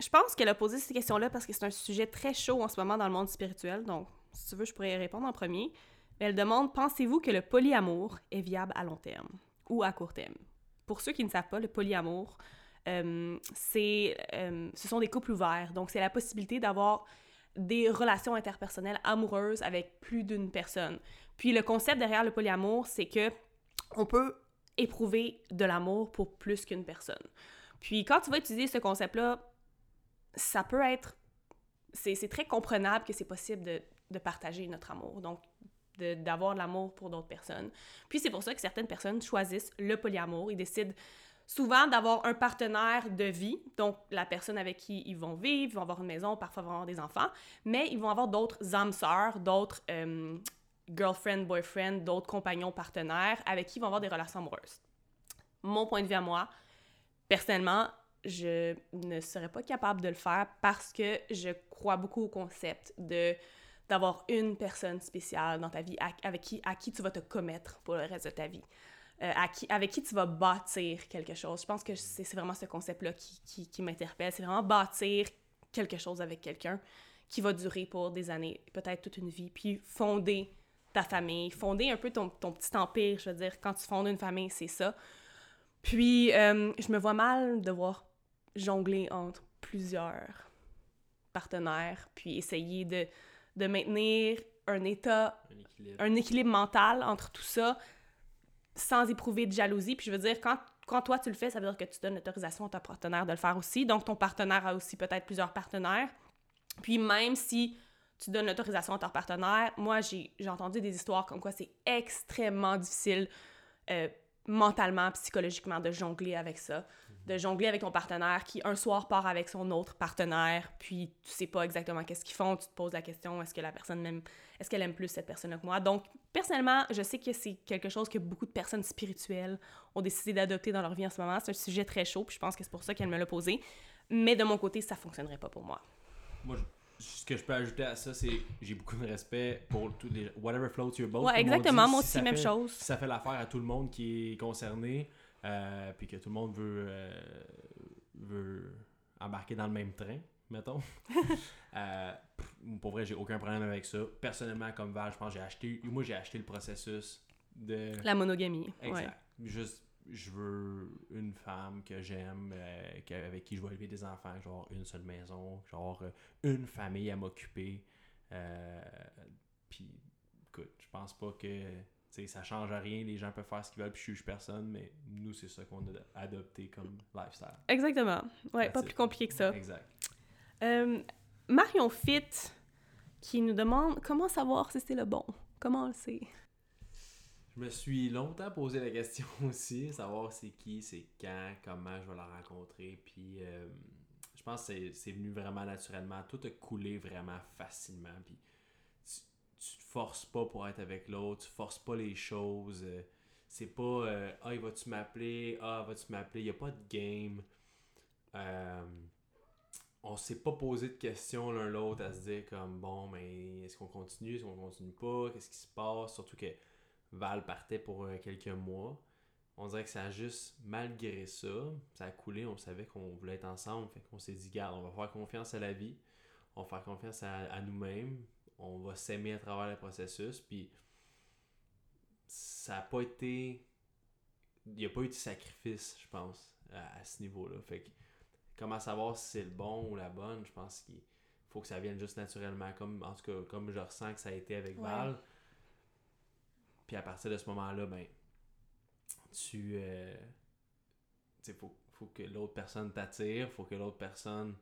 je pense qu'elle a posé cette question-là parce que c'est un sujet très chaud en ce moment dans le monde spirituel. Donc, si tu veux, je pourrais y répondre en premier. Elle demande Pensez-vous que le polyamour est viable à long terme ou à court terme? Pour ceux qui ne savent pas, le polyamour, euh, c'est, ce sont des couples ouverts. Donc, c'est la possibilité d'avoir des relations interpersonnelles amoureuses avec plus d'une personne. Puis le concept derrière le polyamour, c'est que on peut éprouver de l'amour pour plus qu'une personne. Puis quand tu vas utiliser ce concept-là, ça peut être... C'est très comprenable que c'est possible de, partager notre amour, donc d'avoir de, l'amour pour d'autres personnes. Puis c'est pour ça que certaines personnes choisissent le polyamour. Ils décident souvent d'avoir un partenaire de vie, donc la personne avec qui ils vont vivre, ils vont avoir une maison, parfois vont avoir des enfants, mais ils vont avoir d'autres âmes sœurs, d'autres euh, girlfriend, boyfriend, d'autres compagnons, partenaires avec qui ils vont avoir des relations amoureuses. Mon point de vue à moi, personnellement, je ne serais pas capable de le faire parce que je crois beaucoup au concept de d'avoir une personne spéciale dans ta vie avec qui, à qui tu vas te commettre pour le reste de ta vie. Euh, avec qui tu vas bâtir quelque chose. Je pense que c'est vraiment ce concept-là qui, qui, qui m'interpelle. C'est vraiment bâtir quelque chose avec quelqu'un qui va durer pour des années, peut-être toute une vie, puis fonder ta famille, fonder un peu ton, ton, petit empire, je veux dire, quand tu fondes une famille, c'est ça. Puis, euh, je me vois mal devoir jongler entre plusieurs partenaires, puis essayer de, de maintenir un état, un équilibre. un équilibre mental entre tout ça, sans éprouver de jalousie. Puis je veux dire, quand, quand toi tu le fais, ça veut dire que tu donnes l'autorisation à ton partenaire de le faire aussi. Donc ton partenaire a aussi peut-être plusieurs partenaires. Puis même si tu donnes l'autorisation à ton partenaire, moi j'ai entendu des histoires comme quoi c'est extrêmement difficile euh, mentalement, psychologiquement de jongler avec ça. De jongler avec ton partenaire qui un soir part avec son autre partenaire, puis tu sais pas exactement qu'est-ce qu'ils font, tu te poses la question est-ce que la personne est-ce qu'elle aime plus cette personne que moi? Donc personnellement, je sais que c'est quelque chose que beaucoup de personnes spirituelles ont décidé d'adopter dans leur vie en ce moment, c'est un sujet très chaud, puis je pense que c'est pour ça qu'elle me l'a posé, mais de mon côté, ça fonctionnerait pas pour moi. Moi ce que je peux ajouter à ça, c'est j'ai beaucoup de respect pour tous les whatever floats your boat. Ouais, exactement, moi aussi, même chose. ça fait l'affaire à tout le monde qui est concerné, euh, puis que tout le monde veut, euh, veut embarquer dans le même train, mettons. *laughs* euh, pour vrai, j'ai aucun problème avec ça. Personnellement, comme Val, je pense j'ai acheté, moi j'ai acheté le processus de... La monogamie. Exact. Juste, je veux une femme que j'aime, euh, avec qui je vais élever des enfants, genre une seule maison, genre une famille à m'occuper. Puis, écoute, je pense pas que ça change rien, les gens peuvent faire ce qu'ils veulent, puis je juge personne, mais nous, c'est ça qu'on a adopté comme lifestyle. Exactement. Ouais, pas plus compliqué que ça. Exact. Euh, Marion Fit, qui nous demande comment savoir si c'est le bon. Comment on le sait? Je me suis longtemps posé la question *laughs* aussi, savoir c'est qui, c'est quand, comment je vais la rencontrer, puis euh, je pense que c'est venu vraiment naturellement. Tout a coulé vraiment facilement, puis tu te forces pas pour être avec l'autre, tu forces pas les choses. Euh, c'est pas euh, Ah, il va-tu m'appeler Ah, va-tu m'appeler Il n'y a pas de game. Euh, on s'est pas posé de questions l'un l'autre à se dire comme bon, mais est-ce qu'on continue Est-ce qu'on continue pas Qu'est-ce qui se passe? Surtout que Val partait pour quelques mois. On dirait que ça a juste, malgré ça, ça a coulé. On savait qu'on voulait être ensemble. Fait qu'on s'est dit, garde, on va faire confiance à la vie. On va faire confiance à nous-mêmes on va s'aimer à travers le processus. Puis ça n'a pas été. Il n'y a pas eu de sacrifice, je pense, à, ce niveau-là. Fait que comment savoir si c'est le bon ou la bonne, je pense qu'il faut que ça vienne juste naturellement, comme en tout cas comme je ressens que ça a été avec Val. Puis à partir de ce moment-là, ben tu euh, faut, faut que l'autre personne t'attire, faut que l'autre personne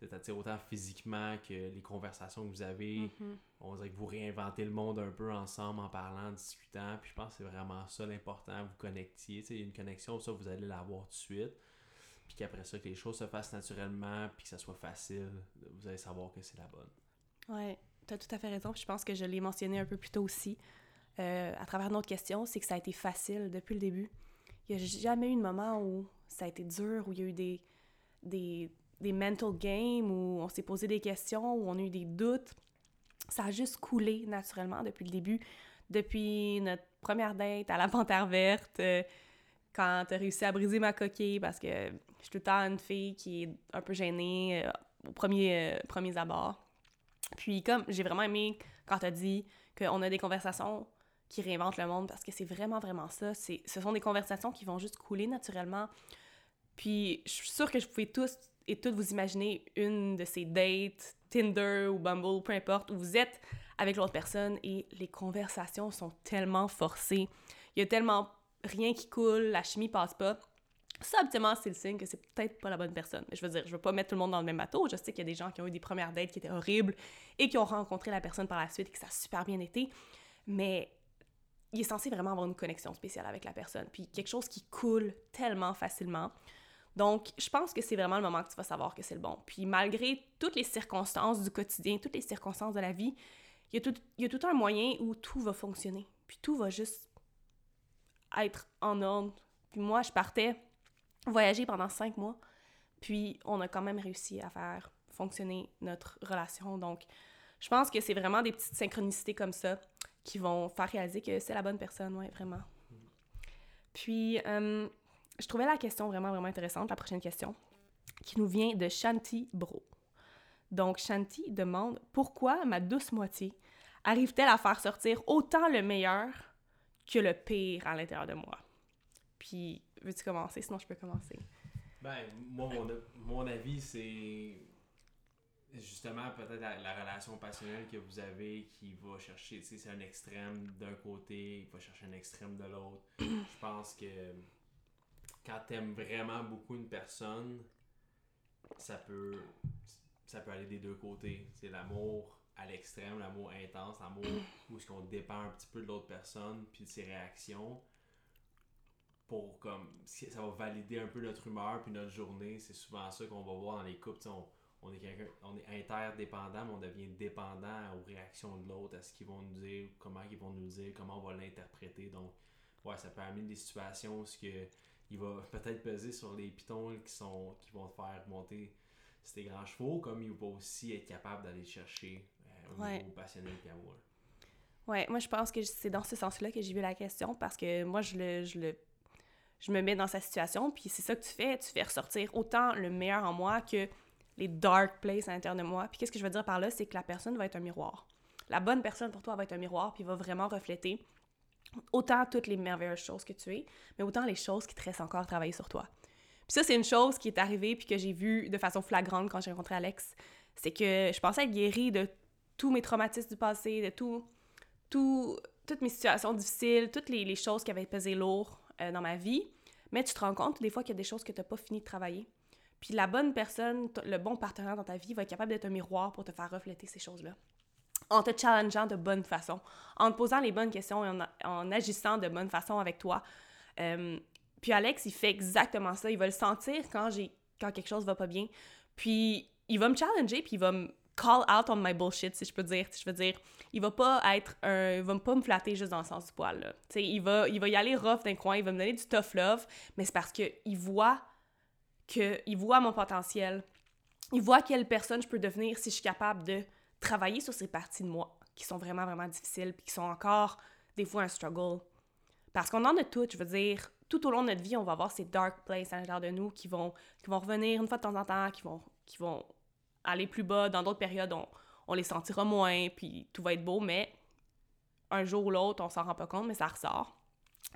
c'est-à-dire autant physiquement que les conversations que vous avez. Mm-hmm. On dirait que vous réinventez le monde un peu ensemble en parlant, en discutant. Puis je pense que c'est vraiment ça l'important, vous connectiez. Il y a une connexion, ça, vous allez l'avoir tout de suite. Puis qu'après ça, que les choses se fassent naturellement, puis que ça soit facile, vous allez savoir que c'est la bonne. Ouais, tu as tout à fait raison. je pense que je l'ai mentionné un peu plus tôt aussi, euh, à travers notre question, c'est que ça a été facile depuis le début. Il n'y a jamais eu de moment où ça a été dur, où il y a eu des, des, mental games où on s'est posé des questions, où on a eu des doutes. Ça a juste coulé naturellement depuis le début. Depuis notre première date à la *laughs* panthère verte, euh, quand t'as réussi à briser ma coquille parce que je suis tout le temps une fille qui est un peu gênée euh, au premier, premiers abords. Puis comme j'ai vraiment aimé quand t'as dit qu'on a des conversations qui réinvente le monde parce que c'est vraiment, vraiment ça. Ce sont des conversations qui vont juste couler naturellement. Puis je suis sûre que je pouvez tous et toutes vous imaginer une de ces dates, Tinder ou Bumble, peu importe, où vous êtes avec l'autre personne et les conversations sont tellement forcées. Il y a tellement rien qui coule, la chimie passe pas. Ça, habituellement, c'est le signe que c'est peut-être pas la bonne personne. Je veux dire, je veux pas mettre tout le monde dans le même bateau. Je sais qu'il y a des gens qui ont eu des premières dates qui étaient horribles et qui ont rencontré la personne par la suite et que ça a super bien été. Mais il est censé vraiment avoir une connexion spéciale avec la personne. Puis quelque chose qui coule tellement facilement. Donc, je pense que c'est vraiment le moment que tu vas savoir que c'est le bon. Puis malgré toutes les circonstances du quotidien, toutes les circonstances de la vie, il y a tout, il y a tout un moyen où tout va fonctionner. Puis tout va juste être en ordre. Puis moi, je partais voyager pendant cinq mois. Puis on a quand même réussi à faire fonctionner notre relation. Donc, je pense que c'est vraiment des petites synchronicités comme ça qui vont faire réaliser que c'est la bonne personne, ouais, vraiment. Puis, euh, je trouvais la question vraiment, vraiment intéressante, la prochaine question, qui nous vient de Shanti Bro. Donc, Shanti demande Pourquoi ma douce moitié arrive-t-elle à faire sortir autant le meilleur que le pire à l'intérieur de moi? Puis, veux-tu commencer? Sinon, je peux commencer. Ben, moi, mon, mon avis, c'est justement peut-être la, relation passionnelle que vous avez qui va chercher, tu sais, c'est un extrême d'un côté, il va chercher un extrême de l'autre. *clears throat* Je pense que quand t'aimes vraiment beaucoup une personne, ça peut ça peut aller des deux côtés. C'est l'amour à l'extrême, l'amour intense, l'amour où est-ce qu'on dépend un petit peu de l'autre personne puis de ses réactions pour comme ça va valider un peu notre humeur puis notre journée. C'est souvent ça qu'on va voir dans les couples. On, on, est quelqu'un, on est interdépendant, mais on devient dépendant aux réactions de l'autre, à ce qu'ils vont nous dire, comment ils vont nous dire, comment on va l'interpréter. Donc, ouais, ça peut amener des situations où que il va peut-être peser sur les pitons qui sont qui vont faire monter ces grands chevaux, comme il va aussi être capable d'aller chercher euh, au niveau passionnel et amoureux. Ouais, moi je pense que c'est dans ce sens-là que j'ai vu la question parce que moi je le, je le je me mets dans sa situation puis c'est ça que tu fais, tu fais ressortir autant le meilleur en moi que les dark places à l'intérieur de moi. Puis qu'est-ce que je veux dire par là, c'est que la personne va être un miroir. La bonne personne pour toi va être un miroir puis va vraiment refléter autant toutes les merveilleuses choses que tu es, mais autant les choses qui te restent encore à travailler sur toi. Puis ça, c'est une chose qui est arrivée puis que j'ai vue de façon flagrante quand j'ai rencontré Alex. C'est que je pensais être guérie de tous mes traumatismes du passé, de tout, tout, toutes mes situations difficiles, toutes les, choses qui avaient pesé lourd euh, dans ma vie. Mais tu te rends compte des fois qu'il y a des choses que tu n'as pas fini de travailler. Puis la bonne personne, le bon partenaire dans ta vie va être capable d'être un miroir pour te faire refléter ces choses-là en te challengeant de bonne façon, en te posant les bonnes questions et en, agissant de bonne façon avec toi. Puis Alex, il fait exactement ça. Il va le sentir quand, quand quelque chose va pas bien. Puis il va me challenger, puis il va me call out on my bullshit, si je peux dire. Je veux dire, il va pas être un... Il va pas me flatter juste dans le sens du poil, là. il va, il va y aller rough d'un coin, il va me donner du tough love, mais c'est parce qu'il voit que... Il voit mon potentiel. Il voit quelle personne je peux devenir si je suis capable de travailler sur ces parties de moi qui sont vraiment, vraiment difficiles, puis qui sont encore des fois un struggle. Parce qu'on en a toutes, je veux dire, tout au long de notre vie, on va avoir ces dark places à l'intérieur de nous qui vont, revenir une fois de temps en temps, qui vont, qui vont aller plus bas. Dans d'autres périodes, on, on les sentira moins, puis tout va être beau, mais un jour ou l'autre, on s'en rend pas compte, mais ça ressort.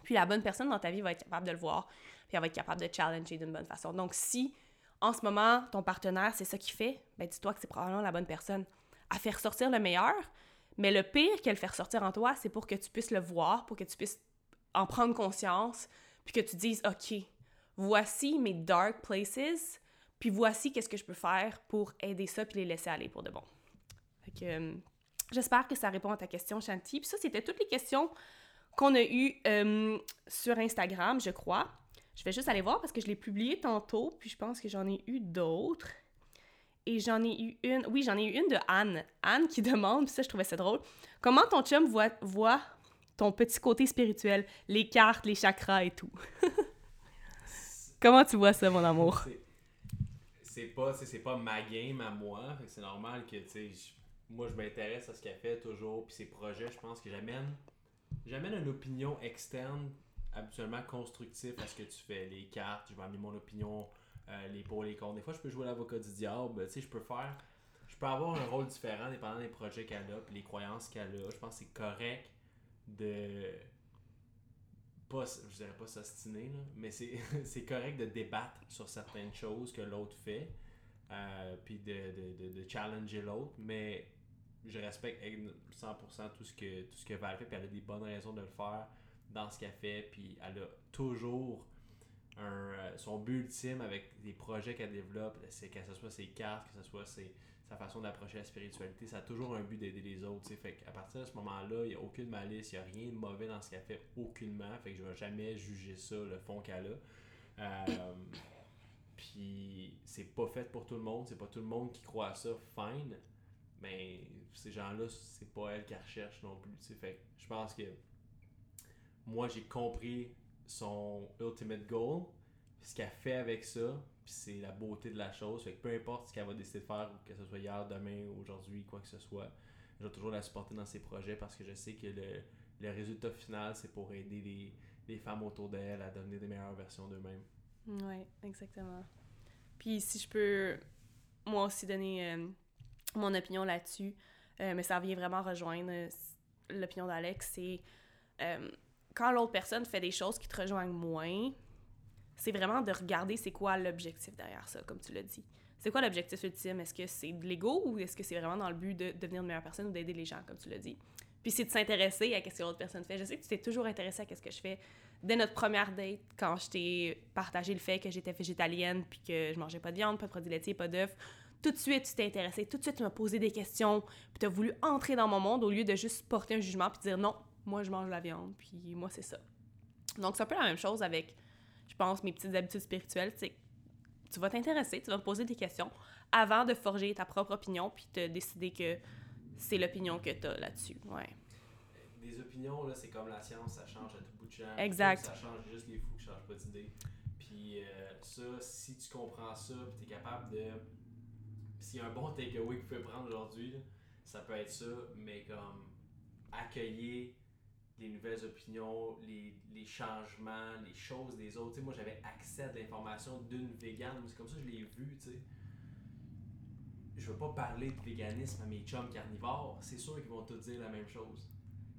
Puis la bonne personne dans ta vie va être capable de le voir, puis elle va être capable de challenger d'une bonne façon. Donc si en ce moment, ton partenaire, c'est ça qu'il fait, ben dis-toi que c'est probablement la bonne personne à faire sortir le meilleur, mais le pire qu'elle fait ressortir en toi, c'est pour que tu puisses le voir, pour que tu puisses en prendre conscience, puis que tu dises, OK, voici mes dark places, puis voici qu'est-ce que je peux faire pour aider ça, puis les laisser aller pour de bon. Euh, j'espère que ça répond à ta question, Shanti. Puis ça, c'était toutes les questions qu'on a eues euh, sur Instagram, je crois. Je vais juste aller voir parce que je l'ai publié tantôt, puis je pense que j'en ai eu d'autres. Et j'en ai eu une, oui, j'en ai eu une de Anne. Anne qui *laughs* demande, puis ça, je trouvais ça drôle. Comment ton chum voit, ton petit côté spirituel, les cartes, les chakras et tout? *laughs* Comment tu vois ça, mon amour? C'est pas, pas ma game à moi. C'est normal que, moi, je m'intéresse à ce qu'elle fait toujours. Puis ses projets, je pense que j'amène, j'amène une opinion externe, habituellement constructive à ce que tu fais. Les cartes, je vais amener mon opinion euh, les pour, les contre. Des fois, je peux jouer l'avocat du diable. Tu sais, je peux faire. Je peux avoir un rôle différent dépendant des projets qu'elle a, puis les croyances qu'elle a. Je pense que c'est correct de pas, je dirais pas s'ostiner, mais *laughs* c'est correct de débattre sur certaines choses que l'autre fait, euh, puis de, de, de, de challenger l'autre, mais je respecte 100% tout ce que tout ce que Val fait, puis elle a des bonnes raisons de le faire dans ce qu'elle fait, puis elle a toujours un, euh, son but ultime avec les projets qu'elle développe, c'est que ce soit ses cartes, que ce soit ses, sa façon d'approcher la spiritualité, ça a toujours un but d'aider les autres. T'sais. Fait qu'à partir de ce moment-là, il n'y a aucune malice, il n'y a rien de mauvais dans ce qu'elle fait, aucunement. Fait que je ne vais jamais juger ça, le fond qu'elle a. Euh, *coughs* puis c'est pas fait pour tout le monde, c'est pas tout le monde qui croit à ça, fine. Mais ces gens-là, c'est pas elle qui recherche non plus. Fait que je pense que moi, j'ai compris son ultimate goal, ce qu'elle fait avec ça, puis c'est la beauté de la chose. Fait que peu importe ce qu'elle va décider de faire, que ce soit hier, demain, aujourd'hui, quoi que ce soit, je vais toujours la supporter dans ses projets parce que je sais que le, le résultat final, c'est pour aider les, les femmes autour d'elle à devenir des meilleures versions d'eux-mêmes. Oui, exactement. Puis si je peux, moi aussi, donner euh, mon opinion là-dessus, euh, mais ça vient vraiment rejoindre euh, l'opinion d'Alex, c'est quand l'autre personne fait des choses qui te rejoignent moins, c'est vraiment de regarder c'est quoi l'objectif derrière ça, comme tu l'as dit. C'est quoi l'objectif ultime? Est-ce que c'est de l'ego ou est-ce que c'est vraiment dans le but de devenir une meilleure personne ou d'aider les gens, comme tu l'as dit? Puis c'est de s'intéresser à ce que l'autre personne fait. Je sais que tu t'es toujours intéressé à ce que je fais. Dès notre première date, quand je t'ai partagé le fait que j'étais végétalienne puis que je mangeais pas de viande, pas de produits laitiers, pas d'œufs, tout de suite tu t'es intéressé, tout de suite tu m'as posé des questions, puis tu as voulu entrer dans mon monde au lieu de juste porter un jugement puis dire non, moi je mange la viande, puis moi c'est ça. Donc c'est un peu la même chose avec je pense, mes petites habitudes spirituelles, tu vas t'intéresser, tu vas me poser des questions avant de forger ta propre opinion puis de décider que c'est l'opinion que tu as là-dessus. Ouais. Des opinions, là, c'est comme la science, ça change à tout bout de champ. Exact. Ça change juste les fous qui changent pas d'idée. Puis euh, ça, si tu comprends ça, puis tu es capable de. S'il y a un bon takeaway que tu peux prendre aujourd'hui, ça peut être ça, mais comme accueillir les nouvelles opinions, les, les changements, les choses des autres. Moi, j'avais accès à de l'information d'une végane. C'est comme ça que je l'ai vu, tu sais. Je veux pas parler de véganisme à mes chums carnivores. C'est sûr qu'ils vont tous dire la même chose.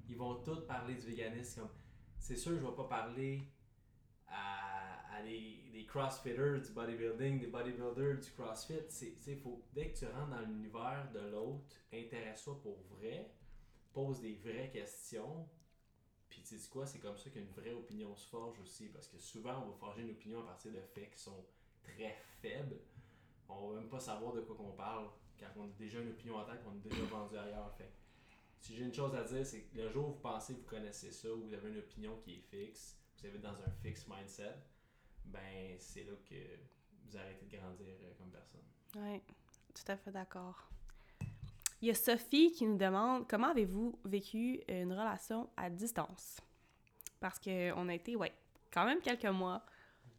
Ils vont tous parler du véganisme comme... C'est sûr que je vais pas parler à, à des, des crossfitters du bodybuilding, des bodybuilders du crossfit. C'est faut, dès que tu rentres dans l'univers de l'autre, intéresse-toi pour vrai, pose des vraies questions, puis tu sais quoi, c'est comme ça qu'une vraie opinion se forge aussi, parce que souvent on va forger une opinion à partir de faits qui sont très faibles. On va même pas savoir de quoi qu'on parle quand on a déjà une opinion en tête qu'on est déjà vendu ailleurs. Fait si j'ai une chose à dire, c'est que le jour où vous pensez que vous connaissez ça, ou vous avez une opinion qui est fixe, vous êtes dans un fixe mindset, ben c'est là que vous arrêtez de grandir euh, comme personne. Oui, tout à fait d'accord. Il y a Sophie qui nous demande comment avez-vous vécu une relation à distance? Parce qu'on a été, ouais, quand même quelques mois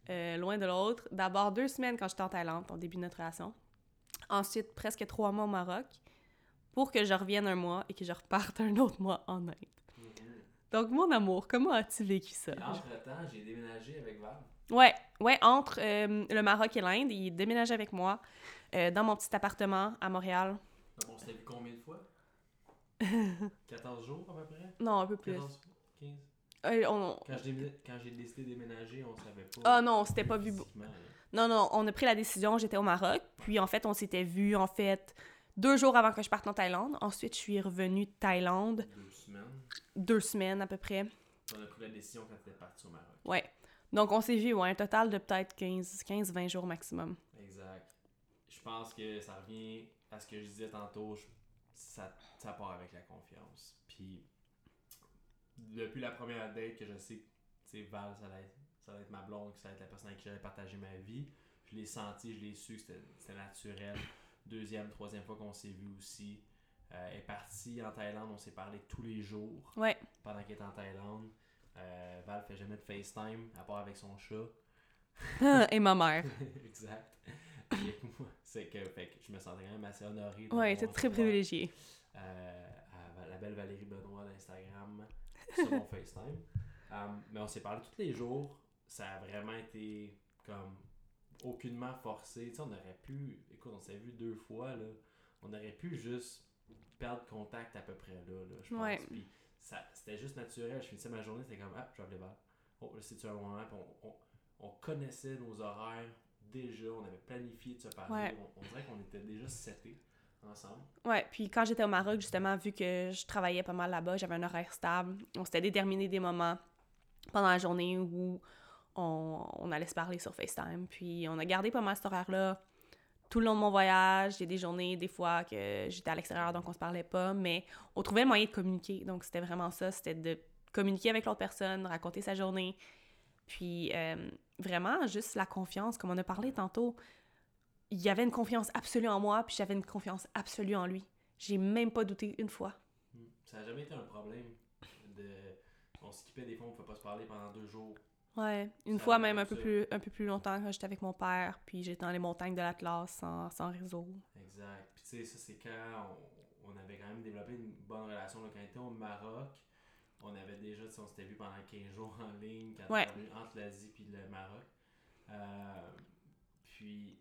euh, loin de l'autre. D'abord deux semaines quand j'étais en Thaïlande, au début de notre relation. Ensuite, presque trois mois au Maroc pour que je revienne un mois et que je reparte *laughs* un autre mois en Inde. Donc, mon amour, comment as-tu vécu ça? Entre-temps, j'ai déménagé avec Val. Ouais, ouais, entre euh, le Maroc et l'Inde, il déménageait avec moi euh, dans mon petit appartement à Montréal. On s'était vu combien de fois? *laughs* 14 jours à peu près? Non, un peu plus. 14, 15 Euh, on- Quand j'ai décidé de déménager, on savait pas. Ah non, on s'était pas vu. Non, non, on a pris la décision, j'étais au Maroc. Puis en fait, on s'était vu, en fait, deux jours avant que je parte en Thaïlande. Ensuite, je suis revenue de Thaïlande, Deux semaines. deux semaines à peu près. On a pris la décision quand t'étais parti au Maroc. Ouais. Donc, on s'est vu, ouais, un total de peut-être 15-20 jours maximum. Exact. Je pense que ça revient à ce que je disais tantôt. je- ça, ça part avec la confiance. Puis, depuis la première date que je sais que Val, ça va, être, ça va être ma blonde, que ça va être la personne avec qui j'allais partager ma vie. Je l'ai senti, je l'ai su que c'était c'était naturel. Deuxième, troisième fois qu'on s'est vu aussi. Euh, elle est partie en Thaïlande, on s'est parlé tous les jours Ouais. pendant qu'elle est en Thaïlande. Euh, Val fait jamais de FaceTime, à part avec son chat. *laughs* Et ma mère. *laughs* exact. *laughs* C'est que, fait que je me sentais quand même assez honoré. Ouais, t'es très privilégié. euh, à la belle Valérie Benoît d'Instagram sur mon *laughs* FaceTime. Um, mais on s'est parlé tous les jours. Ça a vraiment été comme aucunement forcé. Tu sais, on aurait pu. Écoute, on s'est vu deux fois. Là, on aurait pu juste perdre contact à peu près là. là je pense. Ouais. Puis c'était juste naturel. Je finissais ma journée, c'était comme, ah, je vais appeler Val. Oh, là, c'est-tu un moment? Puis on, on, on connaissait nos horaires déjà, on avait planifié de se parler. Ouais. On, on dirait qu'on était déjà setés ensemble. Ouais, puis quand j'étais au Maroc, justement, vu que je travaillais pas mal là-bas, j'avais un horaire stable, on s'était déterminé des moments pendant la journée où on, on allait se parler sur FaceTime. Puis on a gardé pas mal cet horaire-là tout le long de mon voyage. Il y a des journées, des fois, que j'étais à l'extérieur, donc on se parlait pas, mais on trouvait le moyen de communiquer. Donc c'était vraiment ça, c'était de communiquer avec l'autre personne, raconter sa journée. Puis euh, vraiment, juste la confiance, comme on a parlé tantôt. Il y avait une confiance absolue en moi, puis j'avais une confiance absolue en lui. J'ai même pas douté une fois. Ça n'a jamais été un problème. De... On skippait des fois, on ne pouvait pas se parler pendant deux jours. Ouais, une Ça fois même un comme peu, ça. plus, un peu plus longtemps quand j'étais avec mon père, puis j'étais dans les montagnes de l'Atlas sans, sans réseau. Exact. Puis tu sais, ça, c'est quand on, on avait quand même développé une bonne relation. Là, quand on était au Maroc, on avait déjà, on s'était vu pendant 15 jours en ligne quand Ouais. on venu entre l'Asie et le Maroc. Euh, puis,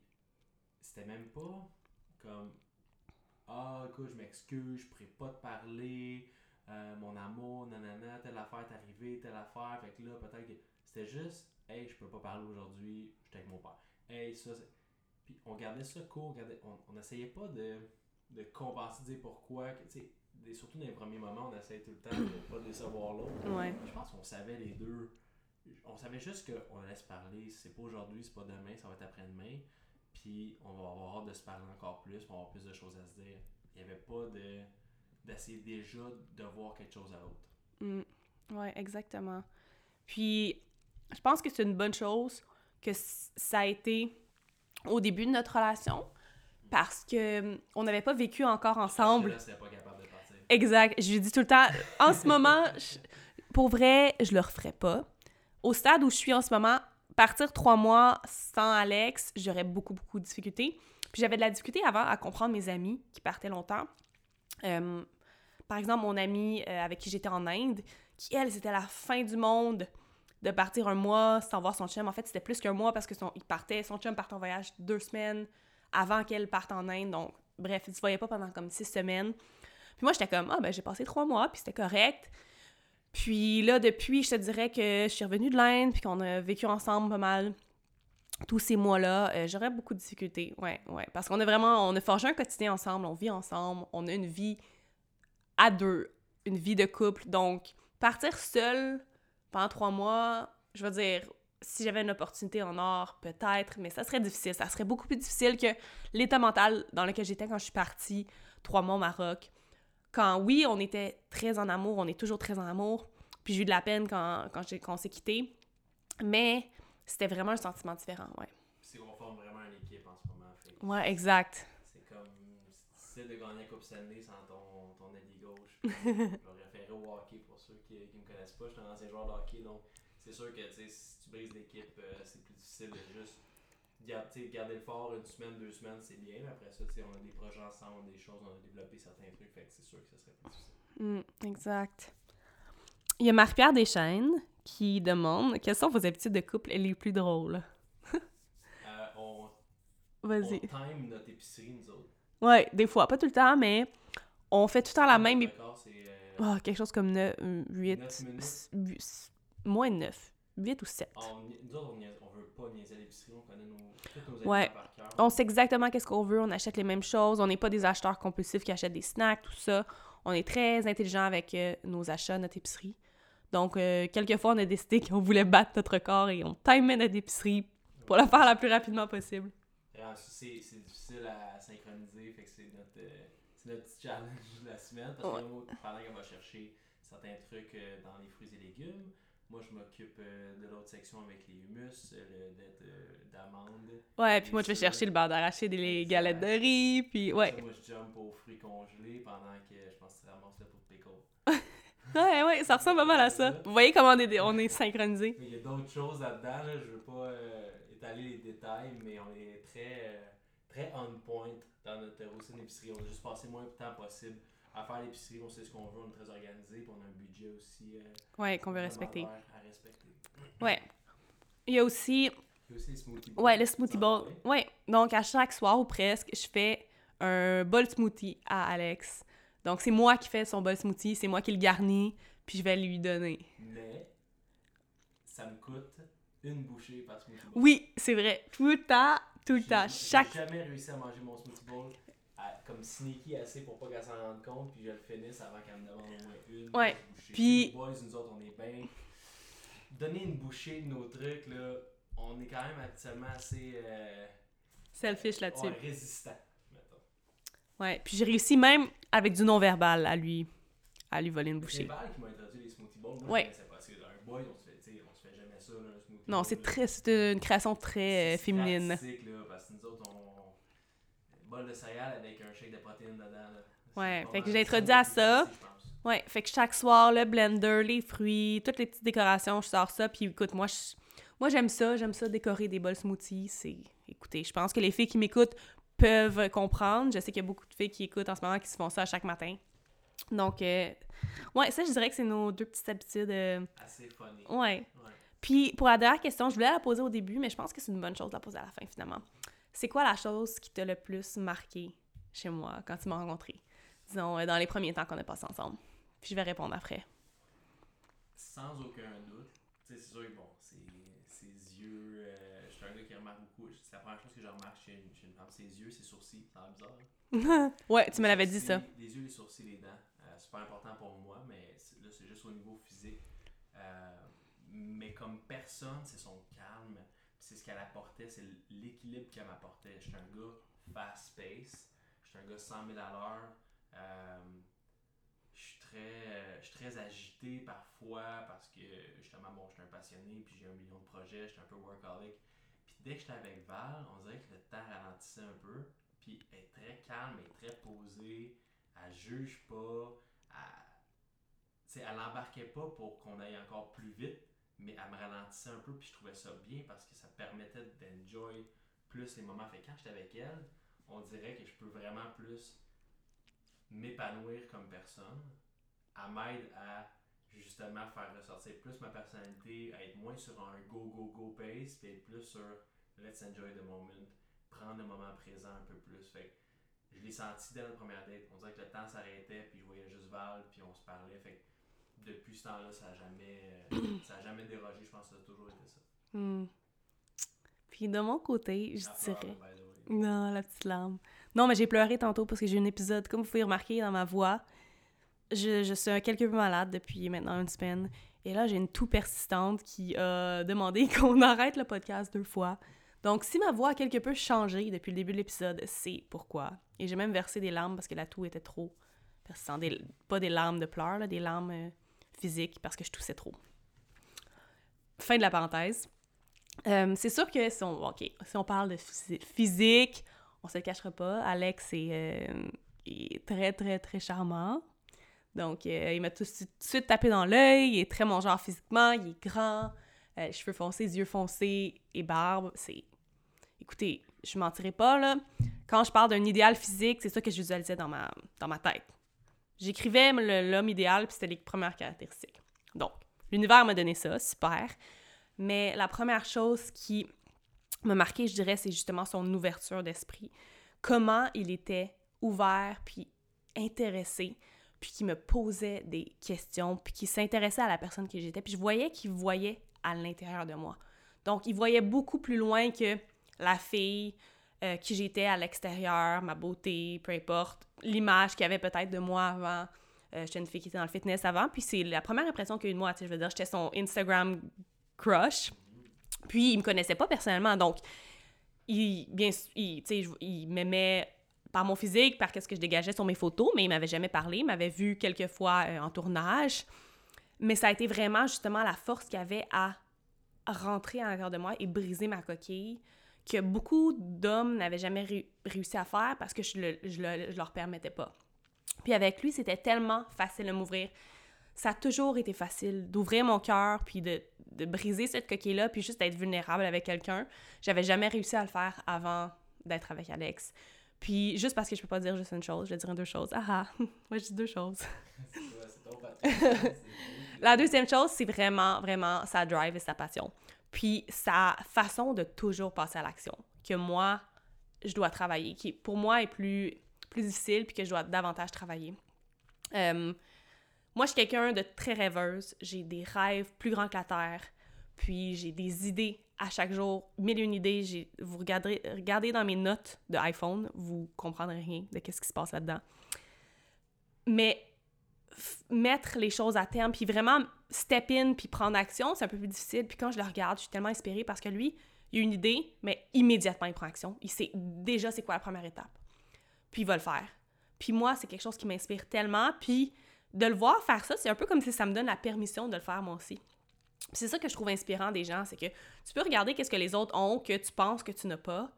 c'était même pas comme Ah, écoute, je m'excuse, je pourrais pas te parler, euh, mon amour, nanana, telle affaire est arrivée, telle affaire. Fait que là, peut-être que c'était juste Hey, je peux pas parler aujourd'hui, j'étais avec mon père. Hey, ça, c'est. Puis on gardait ça court, on, gardait- on, on essayait pas de, de compenser, de dire pourquoi. tu sais, des- surtout dans les premiers moments, on essayait tout le temps de pas décevoir l'autre. Ouais. Je pense qu'on savait les deux. On savait juste qu'on allait se parler. C'est pas aujourd'hui, c'est pas demain, ça va être après-demain. Puis on va avoir hâte de se parler encore plus, on va avoir plus de choses à se dire. Il n'y avait pas de d'essayer déjà de voir quelque chose à l'autre. Mm. Ouais, exactement. Puis, je pense que c'est une bonne chose que ça a été au début de notre relation parce que hum, on n'avait pas vécu encore ensemble. Parce que là, Exact. Je lui dis tout le temps, en ce moment, pour vrai, je le referais pas. Au stade où je suis en ce moment, partir trois mois sans Alex, j'aurais beaucoup, beaucoup de difficultés. Puis j'avais de la difficulté avant à comprendre mes amis qui partaient longtemps. Euh, par exemple, mon amie euh, avec qui j'étais en Inde, qui, elle, c'était la fin du monde de partir un mois sans voir son chum. En fait, c'était plus qu'un mois parce que son, il partait, son chum partait en voyage deux semaines avant qu'elle parte en Inde. Donc, bref, il se voyait pas pendant comme six semaines. Puis moi, j'étais comme, ah, ben, j'ai passé trois mois, puis c'était correct. Puis là, depuis, je te dirais que je suis revenue de l'Inde, puis qu'on a vécu ensemble pas mal tous ces mois-là, euh, j'aurais beaucoup de difficultés. Ouais, ouais. Parce qu'on a vraiment, on a forgé un quotidien ensemble, on vit ensemble, on a une vie à deux, une vie de couple. Donc, partir seul pendant trois mois, je veux dire, si j'avais une opportunité en or, peut-être, mais ça serait difficile. Ça serait beaucoup plus difficile que l'état mental dans lequel j'étais quand je suis partie trois mois au Maroc. Quand, oui, on était très en amour, on est toujours très en amour, puis j'ai eu de la peine quand, quand, on s'est quitté, mais c'était vraiment un sentiment différent, ouais. C'est qu'on forme vraiment une équipe en ce moment. Fait Ouais, exact. C'est comme si tu de gagner la Coupe Stanley sans ton, ton allié gauche. *laughs* je vais référer au hockey pour ceux qui ne me connaissent pas. Je suis un ancien joueur de hockey, donc c'est sûr que si tu brises l'équipe, euh, c'est plus difficile de juste gar- tu sais, garder le fort une semaine, deux semaines, c'est bien. Mais après ça, on a des projets ensemble, des choses, on a développé certains trucs, fait que c'est sûr que ça serait plus difficile. Mm, exact. Il y a Marie-Pierre Deschaines qui demande quelles sont vos habitudes de couple les plus drôles? *laughs* Euh, on, on Vas-y. time notre épicerie, nous autres. Ouais, des fois, pas tout le temps, mais on fait tout le temps la même. C'est euh, Ah, quelque chose comme 9, 8, Neuf minutes. moins de 9, 8 ou 7. on, nous autres, on, niaise- on veut pas niaiser l'épicerie, on connaît nos, tous nos Ouais. par cœur. On sait exactement qu'est-ce qu'on veut, on achète les mêmes choses, on n'est pas des acheteurs compulsifs qui achètent des snacks, tout ça. On est très intelligent avec euh, nos achats, notre épicerie. Donc, euh, quelquefois, on a décidé qu'on voulait battre notre record et on timait notre épicerie pour la faire la plus rapidement possible. C'est difficile à synchroniser, fait que c'est notre, euh, c'est notre petit challenge de la semaine. Parce Ouais. que moi, pendant qu'elle va chercher certains trucs dans les fruits et légumes, moi je m'occupe euh, de l'autre section avec les humus, euh, le lait de- d'amande. Ouais, puis moi, je vais chercher le beurre d'arachide et les galettes de riz, puis ouais. Ça, moi je jump aux fruits congelés pendant que je pense que tu ramasses le pot de pickle. Ouais, ouais, ça ressemble pas mal à ça. Vous voyez comment on est, on est synchronisés? Mais il y a d'autres choses là-dedans, là, je veux pas euh, étaler les détails, mais on est très, euh, très on point dans notre routine d'épicerie. On a juste passé le moins de temps possible à faire l'épicerie, on sait ce qu'on veut, on est très organisé, puis on a un budget aussi euh, Ouais, qu'on veut respecter. à respecter. Ouais. Il y a aussi, Il y a aussi les smoothies bowls. ouais, le smoothie bowl. Ouais, donc à chaque soir ou presque, je fais un bol smoothie à Alex. Donc, c'est moi qui fais son bol smoothie, c'est moi qui le garnis, puis je vais lui donner. Mais ça me coûte une bouchée par smoothie bowl. Oui, c'est vrai. Tout le temps, tout le temps. Chaque. J'ai jamais réussi à manger mon smoothie bowl comme sneaky assez pour pas qu'elle s'en rende compte, puis je le finisse avant qu'elle me demande au moins une Ouais, bouchée. puis- Les boys, nous autres, on est bien. Donner une bouchée de nos trucs, là, on est quand même actuellement assez euh, Selfish là-dessus. ouais, résistant. mettons. Ouais. Puis j'ai réussi même avec du non-verbal à lui, à lui voler une C'est bouchée. Val qui m'a introduit les smoothie bowls. Moi, Ouais. je pas. C'est un boy, on se fait, tu sais, on se fait jamais ça, là, un smoothie Non, c'est très, c'est une création très euh, C'est féminine. là, parce que nous autres, on. Bol de céréales avec un shake de protéines dedans. Là. Ouais, fait que j'ai introduit à ça. Ouais, fait que chaque soir, le blender, les fruits, toutes les petites décorations, je sors ça. Puis écoute, moi, je- moi j'aime ça, j'aime ça décorer des bols smoothies. C'est, écoutez, je pense que les filles qui m'écoutent peuvent comprendre. Je sais qu'il y a beaucoup de filles qui écoutent en ce moment qui se font ça chaque matin. Donc, euh, ouais, ça, je dirais que c'est nos deux petites habitudes. euh, Assez funny. ouais. Ouais. Puis pour la dernière question, je voulais la poser au début, mais je pense que c'est une bonne chose de la poser à la fin finalement. C'est quoi la chose qui t'a le plus marqué chez moi quand tu m'as rencontré? Disons, euh, dans les premiers temps qu'on a passé ensemble. Puis je vais répondre après. Sans aucun doute. C'est sûr que bon, ses, ses yeux. euh, je suis un gars qui remarque beaucoup. C'est la première chose que je remarque chez une, chez une femme. Ses yeux, ses sourcils. Ça a l'air bizarre. hein? *laughs* ouais, tu me l'avais dit ça. Les yeux, les sourcils, les dents. Euh, super important pour moi, mais là, c'est juste au niveau physique. Euh, mais comme personne, c'est son calme. C'est ce qu'elle apportait, c'est l'équilibre qu'elle m'apportait. J'étais un gars fast-pace. J'étais un gars 100 000 à l'heure. Euh, je suis très, euh, je suis très agité parfois parce que justement, bon, je suis un passionné, puis j'ai un million de projets, je suis un peu workaholic. Puis dès que j'étais avec Val, on dirait que le temps ralentissait un peu. Puis elle est très calme, elle est très posée, elle juge pas, elle, elle embarquait pas pour qu'on aille encore plus vite, mais elle me ralentissait un peu, puis je trouvais ça bien parce que ça permettait d'enjoy plus les moments. Fait quand j'étais avec elle, on dirait que je peux vraiment plus m'épanouir comme personne. Elle m'aide à justement faire ressortir plus ma personnalité, à être moins sur un go, go, go pace, puis être plus sur let's enjoy the moment, prendre le moment présent un peu plus. Fait je l'ai senti dès la première date. On dirait que le temps s'arrêtait, puis je voyais juste Val, puis on se parlait. Fait depuis ce temps-là, ça n'a jamais, euh, *clears throat* ça a jamais dérogé. Je pense que ça a toujours été ça. Hmm. Puis de mon côté, je dirais. Non, la petite larme. Non, mais j'ai pleuré tantôt parce que j'ai eu un épisode, comme vous pouvez remarquer dans ma voix, je, je suis un quelque peu malade depuis maintenant une semaine. Et là, j'ai une toux persistante qui a demandé *laughs* qu'on arrête le podcast deux fois. Donc, si ma voix a quelque peu changé depuis le début de l'épisode, c'est pourquoi. Et j'ai même versé des larmes parce que la toux était trop persistante. Des- pas des larmes de pleurs, là, des larmes physiques parce que je toussais trop. Fin de la parenthèse. Euh, c'est sûr que si on, parle de phys- physique, on se le cachera pas. Alex est, euh, très, très, très charmant. Donc, euh, il m'a tout, tout de suite tapé dans l'œil. Il est très mon genre physiquement. Il est grand, cheveux foncés, yeux foncés et barbe. C'est. Écoutez, je mentirai pas, là. Quand je parle d'un idéal physique, c'est ça que je visualisais dans ma, dans ma tête. J'écrivais l'homme idéal, puis c'était les premières caractéristiques. Donc, l'univers m'a donné ça, super. Mais la première chose qui m'a marqué, je dirais, c'est justement son ouverture d'esprit. Comment il était ouvert, puis intéressé, puis qui me posait des questions, puis qui s'intéressait à la personne que j'étais. Puis je voyais qu'il voyait à l'intérieur de moi. Donc, il voyait beaucoup plus loin que la fille euh, qui j'étais à l'extérieur, ma beauté, peu importe, l'image qu'il y avait peut-être de moi avant. Euh, j'étais une fille qui était dans le fitness avant, puis c'est la première impression qu'il y a eu de moi. Je veux dire, j'étais son Instagram crush. Puis il me connaissait pas personnellement, donc il, bien, il, il m'aimait par mon physique, par qu'est-ce que je dégageais sur mes photos, mais il m'avait jamais parlé, il m'avait vu quelques fois euh, en tournage. Mais ça a été vraiment justement la force qu'il avait à rentrer à l'intérieur de moi et briser ma coquille que beaucoup d'hommes n'avaient jamais ré- réussi à faire parce que je, le, je, le- je leur permettais pas. Puis avec lui, c'était tellement facile de m'ouvrir. Ça a toujours été facile d'ouvrir mon cœur puis de, de briser cette coquille-là puis juste d'être vulnérable avec quelqu'un. J'avais jamais réussi à le faire avant d'être avec Alex. Puis juste parce que je peux pas dire juste une chose, je vais dire deux choses. Ah ah, *laughs* moi je dis deux choses. *laughs* La deuxième chose, c'est vraiment, vraiment sa drive et sa passion. Puis sa façon de toujours passer à l'action, que moi, je dois travailler, qui pour moi est plus, plus difficile, puis que je dois davantage travailler. Euh, moi, je suis quelqu'un de très rêveuse. J'ai des rêves plus grands que la Terre. Puis j'ai des idées à chaque jour, mille et une idées. Vous regardez, regardez dans mes notes de iPhone, vous comprendrez rien de ce qui se passe là-dedans. Mais mettre les choses à terme, puis vraiment step in, puis prendre action, c'est un peu plus difficile. Puis quand je le regarde, je suis tellement inspirée parce que lui, il a une idée, mais immédiatement, il prend action. Il sait déjà c'est quoi la première étape. Puis il va le faire. Puis moi, c'est quelque chose qui m'inspire tellement. Puis de le voir faire ça, c'est un peu comme si ça me donne la permission de le faire moi aussi. C'est ça que je trouve inspirant des gens, c'est que tu peux regarder qu'est-ce que les autres ont que tu penses que tu n'as pas,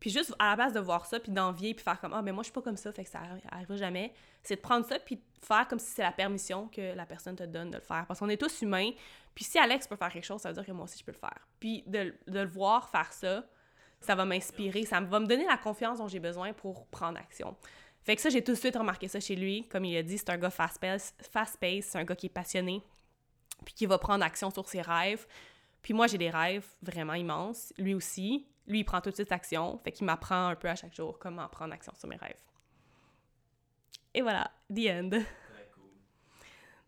puis juste à la base de voir ça, puis d'envier, puis faire comme Ah, mais moi, je suis pas comme ça, fait que ça arrivera jamais. C'est de prendre ça, puis faire comme si c'est la permission que la personne te donne de le faire. Parce qu'on est tous humains. Puis si Alex peut faire quelque chose, ça veut dire que moi aussi, je peux le faire. Puis de, de le voir faire ça, ça va m'inspirer, ça va me donner la confiance dont j'ai besoin pour prendre action. Fait que ça, j'ai tout de suite remarqué ça chez lui. Comme il a dit, c'est un gars fast-paced, fast c'est un gars qui est passionné, puis qui va prendre action sur ses rêves. Puis moi, j'ai des rêves vraiment immenses. Lui aussi. Lui, il prend tout de suite action. Fait qu'il m'apprend un peu à chaque jour comment prendre action sur mes rêves. Et voilà, the end.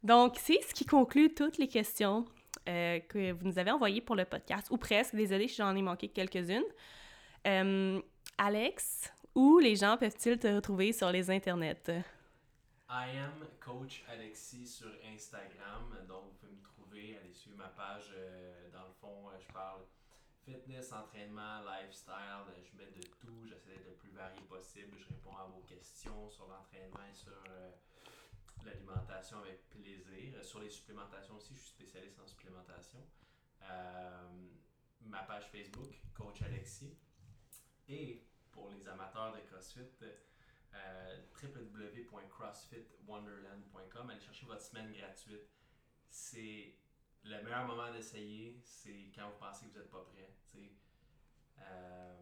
Donc, c'est ce qui conclut toutes les questions euh, que vous nous avez envoyées pour le podcast, ou presque. Désolée si j'en ai manqué quelques-unes. Euh, Alex, où les gens peuvent-ils te retrouver sur les internets? I am Coach Alexis sur Instagram. Donc, vous pouvez me trouver, allez suivre ma page. Euh, dans le fond, je parle fitness, entraînement, lifestyle, euh, je mets de tout, j'essaie d'être le plus varié possible, je réponds à vos questions sur l'entraînement et sur euh, l'alimentation avec plaisir. Euh, sur les supplémentations aussi, je suis spécialiste en supplémentation. ma page Facebook, Coach Alexis. Et pour les amateurs de CrossFit, www.crossfitwonderland.com, allez chercher votre semaine gratuite. C'est le meilleur moment d'essayer, c'est quand vous pensez que vous n'êtes pas prêt. Euh,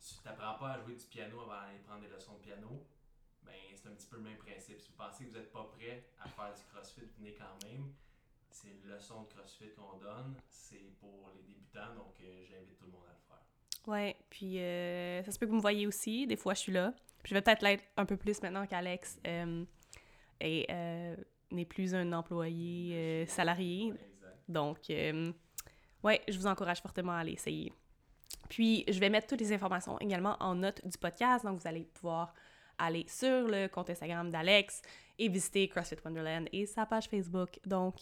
tu n'apprends pas à jouer du piano avant d'aller prendre des leçons de piano. Ben, c'est un petit peu le même principe. Si vous pensez que vous n'êtes pas prêt à faire du crossfit, venez quand même. C'est une leçon de crossfit qu'on donne. C'est pour les débutants, donc euh, j'invite tout le monde à le faire. Ouais, puis euh, ça se peut que vous me voyez aussi. Des fois, je suis là. Puis je vais peut-être l'être un peu plus maintenant qu'Alex et n'est plus un employé salarié. Donc, euh, ouais, je vous encourage fortement à aller essayer. Puis, je vais mettre toutes les informations également en note du podcast. Donc, vous allez pouvoir aller sur le compte Instagram d'Alex et visiter CrossFit Wonderland et sa page Facebook. Donc,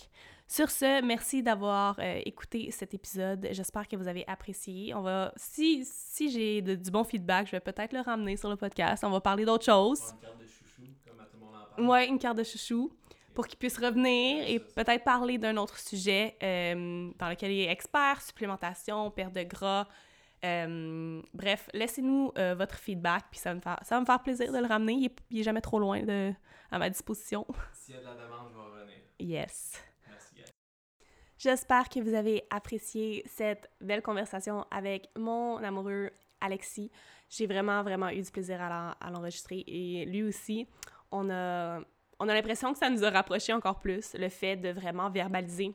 sur ce, merci d'avoir euh, écouté cet épisode. J'espère que vous avez apprécié. On va, si, si j'ai du bon feedback, je vais peut-être le ramener sur le podcast. On va parler d'autres choses. Une carte de chouchou, comme à tout le monde en parle. Ouais, une carte de chouchou pour qu'il puisse revenir et peut-être parler d'un autre sujet euh, dans lequel il est expert, supplémentation, perte de gras. Euh, bref, laissez-nous euh, votre feedback, puis ça va, me faire, ça va me faire plaisir de le ramener. Il n'est jamais trop loin de, à ma disposition. *laughs* S'il y a de la demande, je vais revenir. Yes. Merci, J'espère que vous avez apprécié cette belle conversation avec mon amoureux Alexis. J'ai vraiment, vraiment eu du plaisir à l'enregistrer et lui aussi. On a on a l'impression que ça nous a rapprochés encore plus, le fait de vraiment verbaliser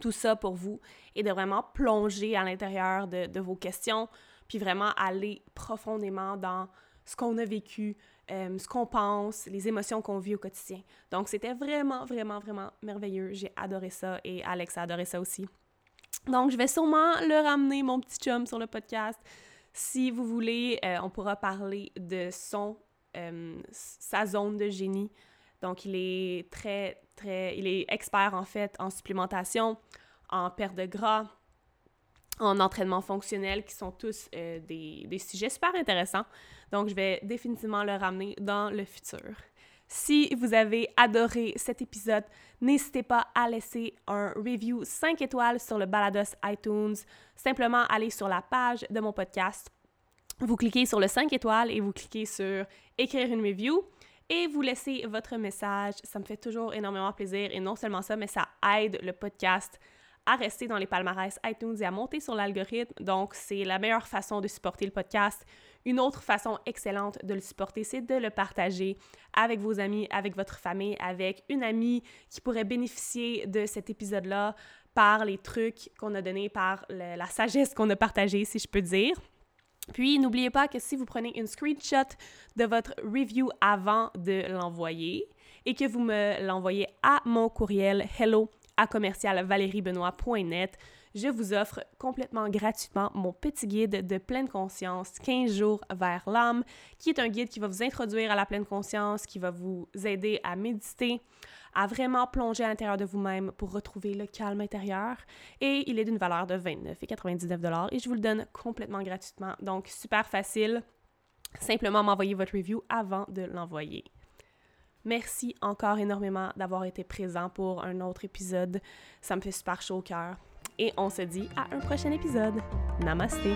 tout ça pour vous et de vraiment plonger à l'intérieur de, vos questions, puis vraiment aller profondément dans ce qu'on a vécu, euh, ce qu'on pense, les émotions qu'on vit au quotidien. Donc, c'était vraiment, vraiment, vraiment merveilleux. J'ai adoré ça et Alex a adoré ça aussi. Donc, je vais sûrement le ramener, mon petit chum, sur le podcast. Si vous voulez, euh, on pourra parler de son, euh, sa zone de génie donc, il est très, il est expert en fait en supplémentation, en perte de gras, en entraînement fonctionnel, qui sont tous euh, des, des, sujets super intéressants. Donc, je vais définitivement le ramener dans le futur. Si vous avez adoré cet épisode, n'hésitez pas à laisser un review 5 étoiles sur le Balados iTunes. Simplement aller sur la page de mon podcast. Vous cliquez sur le 5 étoiles et vous cliquez sur écrire une review et vous laissez votre message. Ça me fait toujours énormément plaisir. Et non seulement ça, mais ça aide le podcast à rester dans les palmarès iTunes et à monter sur l'algorithme. Donc, c'est la meilleure façon de supporter le podcast. Une autre façon excellente de le supporter, c'est de le partager avec vos amis, avec votre famille, avec une amie qui pourrait bénéficier de cet épisode-là par les trucs qu'on a donnés, par la sagesse qu'on a partagée, si je peux dire. Puis, n'oubliez pas que si vous prenez une screenshot de votre review avant de l'envoyer et que vous me l'envoyez à mon courriel hello à commercialvaleriebenoît.net, je vous offre complètement gratuitement mon petit guide de pleine conscience 15 jours vers l'âme, qui est un guide qui va vous introduire à la pleine conscience, qui va vous aider à méditer, à vraiment plonger à l'intérieur de vous-même pour retrouver le calme intérieur. Et il est d'une valeur de 29,99 et je vous le donne complètement gratuitement. Donc, super facile. Simplement m'envoyer votre review avant de l'envoyer. Merci encore énormément d'avoir été présent pour un autre épisode. Ça me fait super chaud au cœur. Et on se dit à un prochain épisode. Namasté!